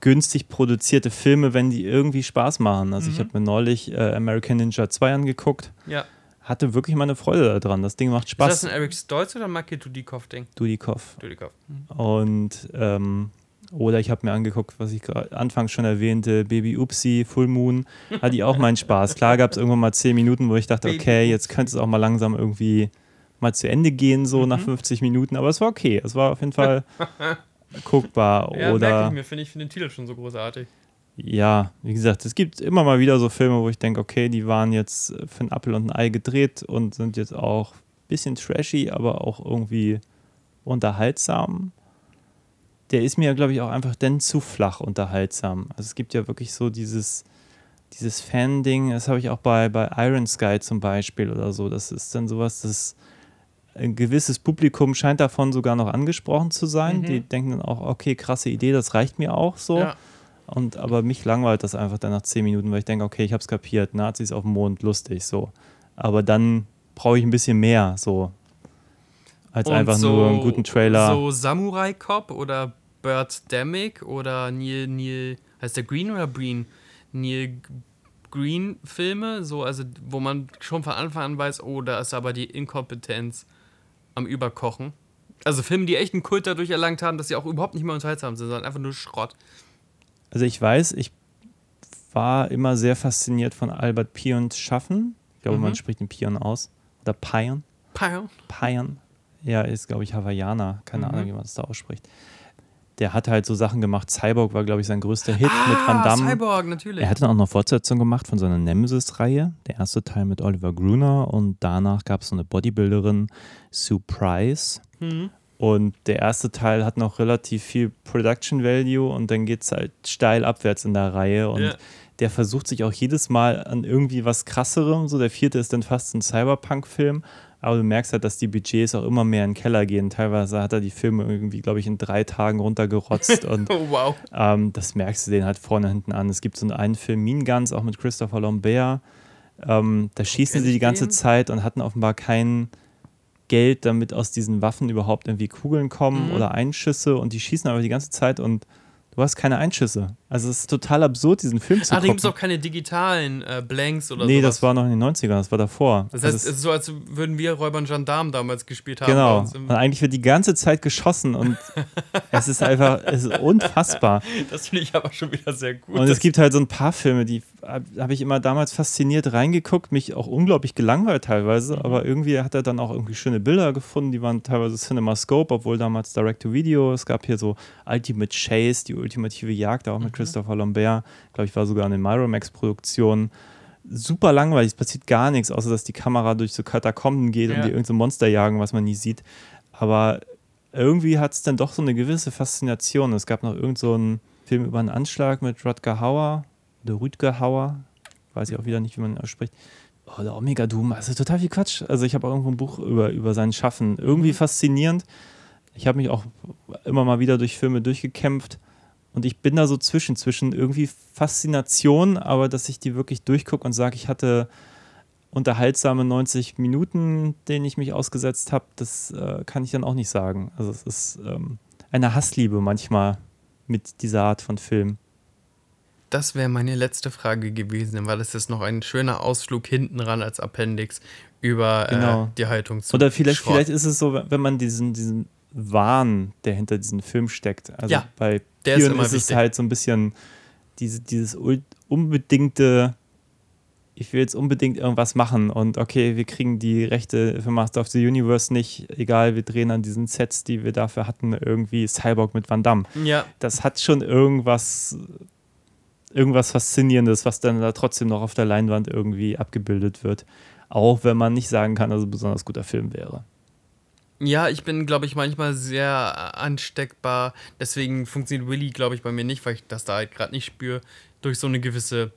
günstig produzierte Filme, wenn die irgendwie Spaß machen. Also ich habe mir neulich äh, American Ninja 2 angeguckt,
Ja.
hatte wirklich meine Freude daran. Das Ding macht
Ist
Spaß.
das ein Eric Stolz oder Maki Dudikoff-Ding?
Dudikoff.
Dudikoff.
Und ähm, oder ich habe mir angeguckt, was ich anfangs schon erwähnte, Baby Upsi, Full Moon, hatte ich auch meinen Spaß. Klar gab es irgendwann mal 10 Minuten, wo ich dachte, okay, jetzt könnte es auch mal langsam irgendwie mal zu Ende gehen, so nach 50 Minuten, aber es war okay. Es war auf jeden Fall guckbar.
Ja, merke
oder
ich mir, finde ich finde den Titel schon so großartig.
ja, wie gesagt, es gibt immer mal wieder so Filme, wo ich denke, okay, die waren jetzt für ein Apfel und ein Ei gedreht und sind jetzt auch ein bisschen trashy, aber auch irgendwie unterhaltsam. Der ist mir, glaube ich, auch einfach dann zu flach unterhaltsam. Also es gibt ja wirklich so dieses, dieses Fan-Ding, das habe ich auch bei, bei Iron Sky zum Beispiel oder so. Das ist dann sowas, das ein gewisses Publikum scheint davon sogar noch angesprochen zu sein.
Mhm.
Die denken dann auch, okay, krasse Idee, das reicht mir auch so.
Ja.
Und aber mich langweilt das einfach dann nach zehn Minuten, weil ich denke, okay, ich habe es kapiert, Nazis auf dem Mond, lustig, so. Aber dann brauche ich ein bisschen mehr, so. Als
Und
einfach nur einen guten Trailer.
So Samurai Cop oder Birdemic oder Neil, Neil, heißt der Green oder Breen? Neil G- Green Filme, so, also wo man schon von Anfang an weiß, oh, da ist aber die Inkompetenz am Überkochen. Also Filme, die echt einen Kult dadurch erlangt haben, dass sie auch überhaupt nicht mehr unterhaltsam sind, sondern einfach nur Schrott.
Also ich weiß, ich war immer sehr fasziniert von Albert Pions Schaffen. Ich glaube,
Mhm.
man spricht den Pion aus. Oder Pion.
Pow.
Pion. Ja, ist, glaube ich, Hawaiianer. Keine
Mhm.
Ahnung, wie man das da ausspricht. Der hat halt so Sachen gemacht. Cyborg war, glaube ich, sein größter Hit mit Van Damme.
Ah, Cyborg, natürlich.
Er hat dann auch noch Fortsetzung gemacht von seiner Nemesis-Reihe. Der erste Teil mit Oliver Gruner und danach gab es so eine Bodybuilderin, Sue Price.
Mhm.
Und der erste Teil hat noch relativ viel Production Value und dann geht es halt steil abwärts in der Reihe. Und
Ja.
der versucht sich auch jedes Mal an irgendwie was krasserem. So, der vierte ist dann fast ein Cyberpunk-Film. Aber du merkst halt, dass die Budgets auch immer mehr in den Keller gehen. Teilweise hat er die Filme irgendwie, glaube ich, in drei Tagen runtergerotzt. und
Oh, wow.
ähm, das merkst du den halt vorne hinten an. Es gibt so einen Film, Mean Guns, auch mit Christopher Lambert. Ähm, da schießen sie die ganze? Zeit und hatten offenbar kein Geld, damit aus diesen Waffen überhaupt irgendwie Kugeln kommen
Mhm.
oder Einschüsse. Und die schießen aber die ganze Zeit und Du hast keine Einschüsse. Also es ist total absurd, diesen Film zu
Ah, da gibt es
gucken.
auch keine digitalen äh, Blanks oder
nee,
sowas.
das war noch in den 90ern, das war davor.
Das
Also
heißt,
es-
es ist so, als würden wir Räuber und Gendarmen damals gespielt haben.
Genau. Und eigentlich wird die ganze Zeit geschossen und es ist einfach, es ist unfassbar.
Das finde ich aber schon wieder sehr gut.
Und es gibt halt so ein paar Filme, die habe ich immer damals fasziniert reingeguckt, mich auch unglaublich gelangweilt teilweise,
Mhm.
aber irgendwie hat er dann auch irgendwie schöne Bilder gefunden, die waren teilweise CinemaScope, obwohl damals Direct-to-Video, es gab hier so Ultimate Chase, die ultimative Jagd, auch
Mhm.
mit Christopher Lambert, glaube ich, war sogar in den Miramax-Produktionen. Super langweilig, es passiert gar nichts, außer dass die Kamera durch so Katakomben geht und
Ja.
die irgendein so Monster jagen, was man nie sieht. Aber irgendwie hat es dann doch so eine gewisse Faszination. Es gab noch irgend so einen Film über einen Anschlag mit Rutger Hauer oder Rüdger Hauer, weiß ich auch wieder nicht, wie man ihn ausspricht. Oder Omega Doom, also total viel Quatsch. Also ich habe auch irgendwo ein Buch über, über sein Schaffen. Irgendwie faszinierend. Ich habe mich auch immer mal wieder durch Filme durchgekämpft. Und ich bin da so zwischen, zwischen irgendwie Faszination, aber dass ich die wirklich durchgucke und sage, ich hatte unterhaltsame 90 Minuten, denen ich mich ausgesetzt habe, das äh, kann ich dann auch nicht sagen. Also es ist ähm, eine Hassliebe manchmal mit dieser Art von Film.
Das wäre meine letzte Frage gewesen, weil es ist noch ein schöner Ausflug hinten ran als Appendix über
Genau.
äh, die Haltung zu
Oder vielleicht,
Schrott.
vielleicht ist es so, wenn man diesen, diesen Wahn, der hinter diesem Film steckt. Also
Ja,
bei
der ist
vielen
immer
ist es halt so ein bisschen diese, dieses unbedingte, ich will jetzt unbedingt irgendwas machen und okay, wir kriegen die Rechte für Master of the Universe nicht, egal, wir drehen an diesen Sets, die wir dafür hatten, irgendwie Cyborg mit Van Damme.
Ja,
Das hat schon irgendwas, irgendwas Faszinierendes, was dann da trotzdem noch auf der Leinwand irgendwie abgebildet wird. Auch wenn man nicht sagen kann, dass es ein besonders guter Film wäre.
Ja, ich bin, glaube ich, manchmal sehr äh, ansteckbar. Deswegen funktioniert Willy, glaube ich, bei mir nicht, weil ich das da halt gerade nicht spüre. Durch so eine gewisse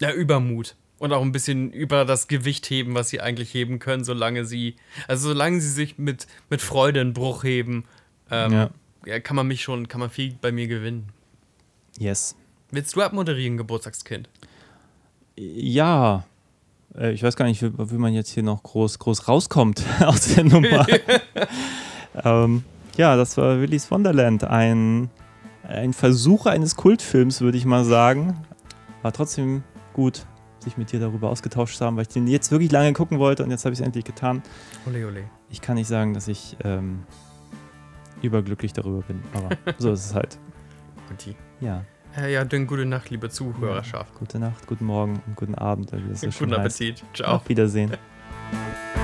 ja, Übermut. Und auch ein bisschen über das Gewicht heben, was sie eigentlich heben können, solange sie, also solange sie sich mit, mit Freude einen Bruch heben, ähm,
Ja.
ja. kann man mich schon, kann man viel bei mir gewinnen.
Yes.
Willst du abmoderieren, Geburtstagskind?
Ja. Äh, Ich weiß gar nicht, wie, wie man jetzt hier noch groß, groß rauskommt aus der Nummer. ähm, ja, das war Willy's Wonderland. Ein, ein Versuch eines Kultfilms, würde ich mal sagen. War trotzdem gut, sich mit dir darüber ausgetauscht zu haben, weil ich den jetzt wirklich lange gucken wollte und jetzt habe ich es endlich getan.
Ole, ole.
Ich kann nicht sagen, dass ich ähm, überglücklich darüber bin, aber so ist es halt.
Guti.
Ja,
Ja, ja, dann gute Nacht, liebe Zuhörerschaft.
Ja, gute Nacht, guten Morgen und guten Abend. Also, Wie
guten Appetit. Heißt. Ciao.
Auf Wiedersehen.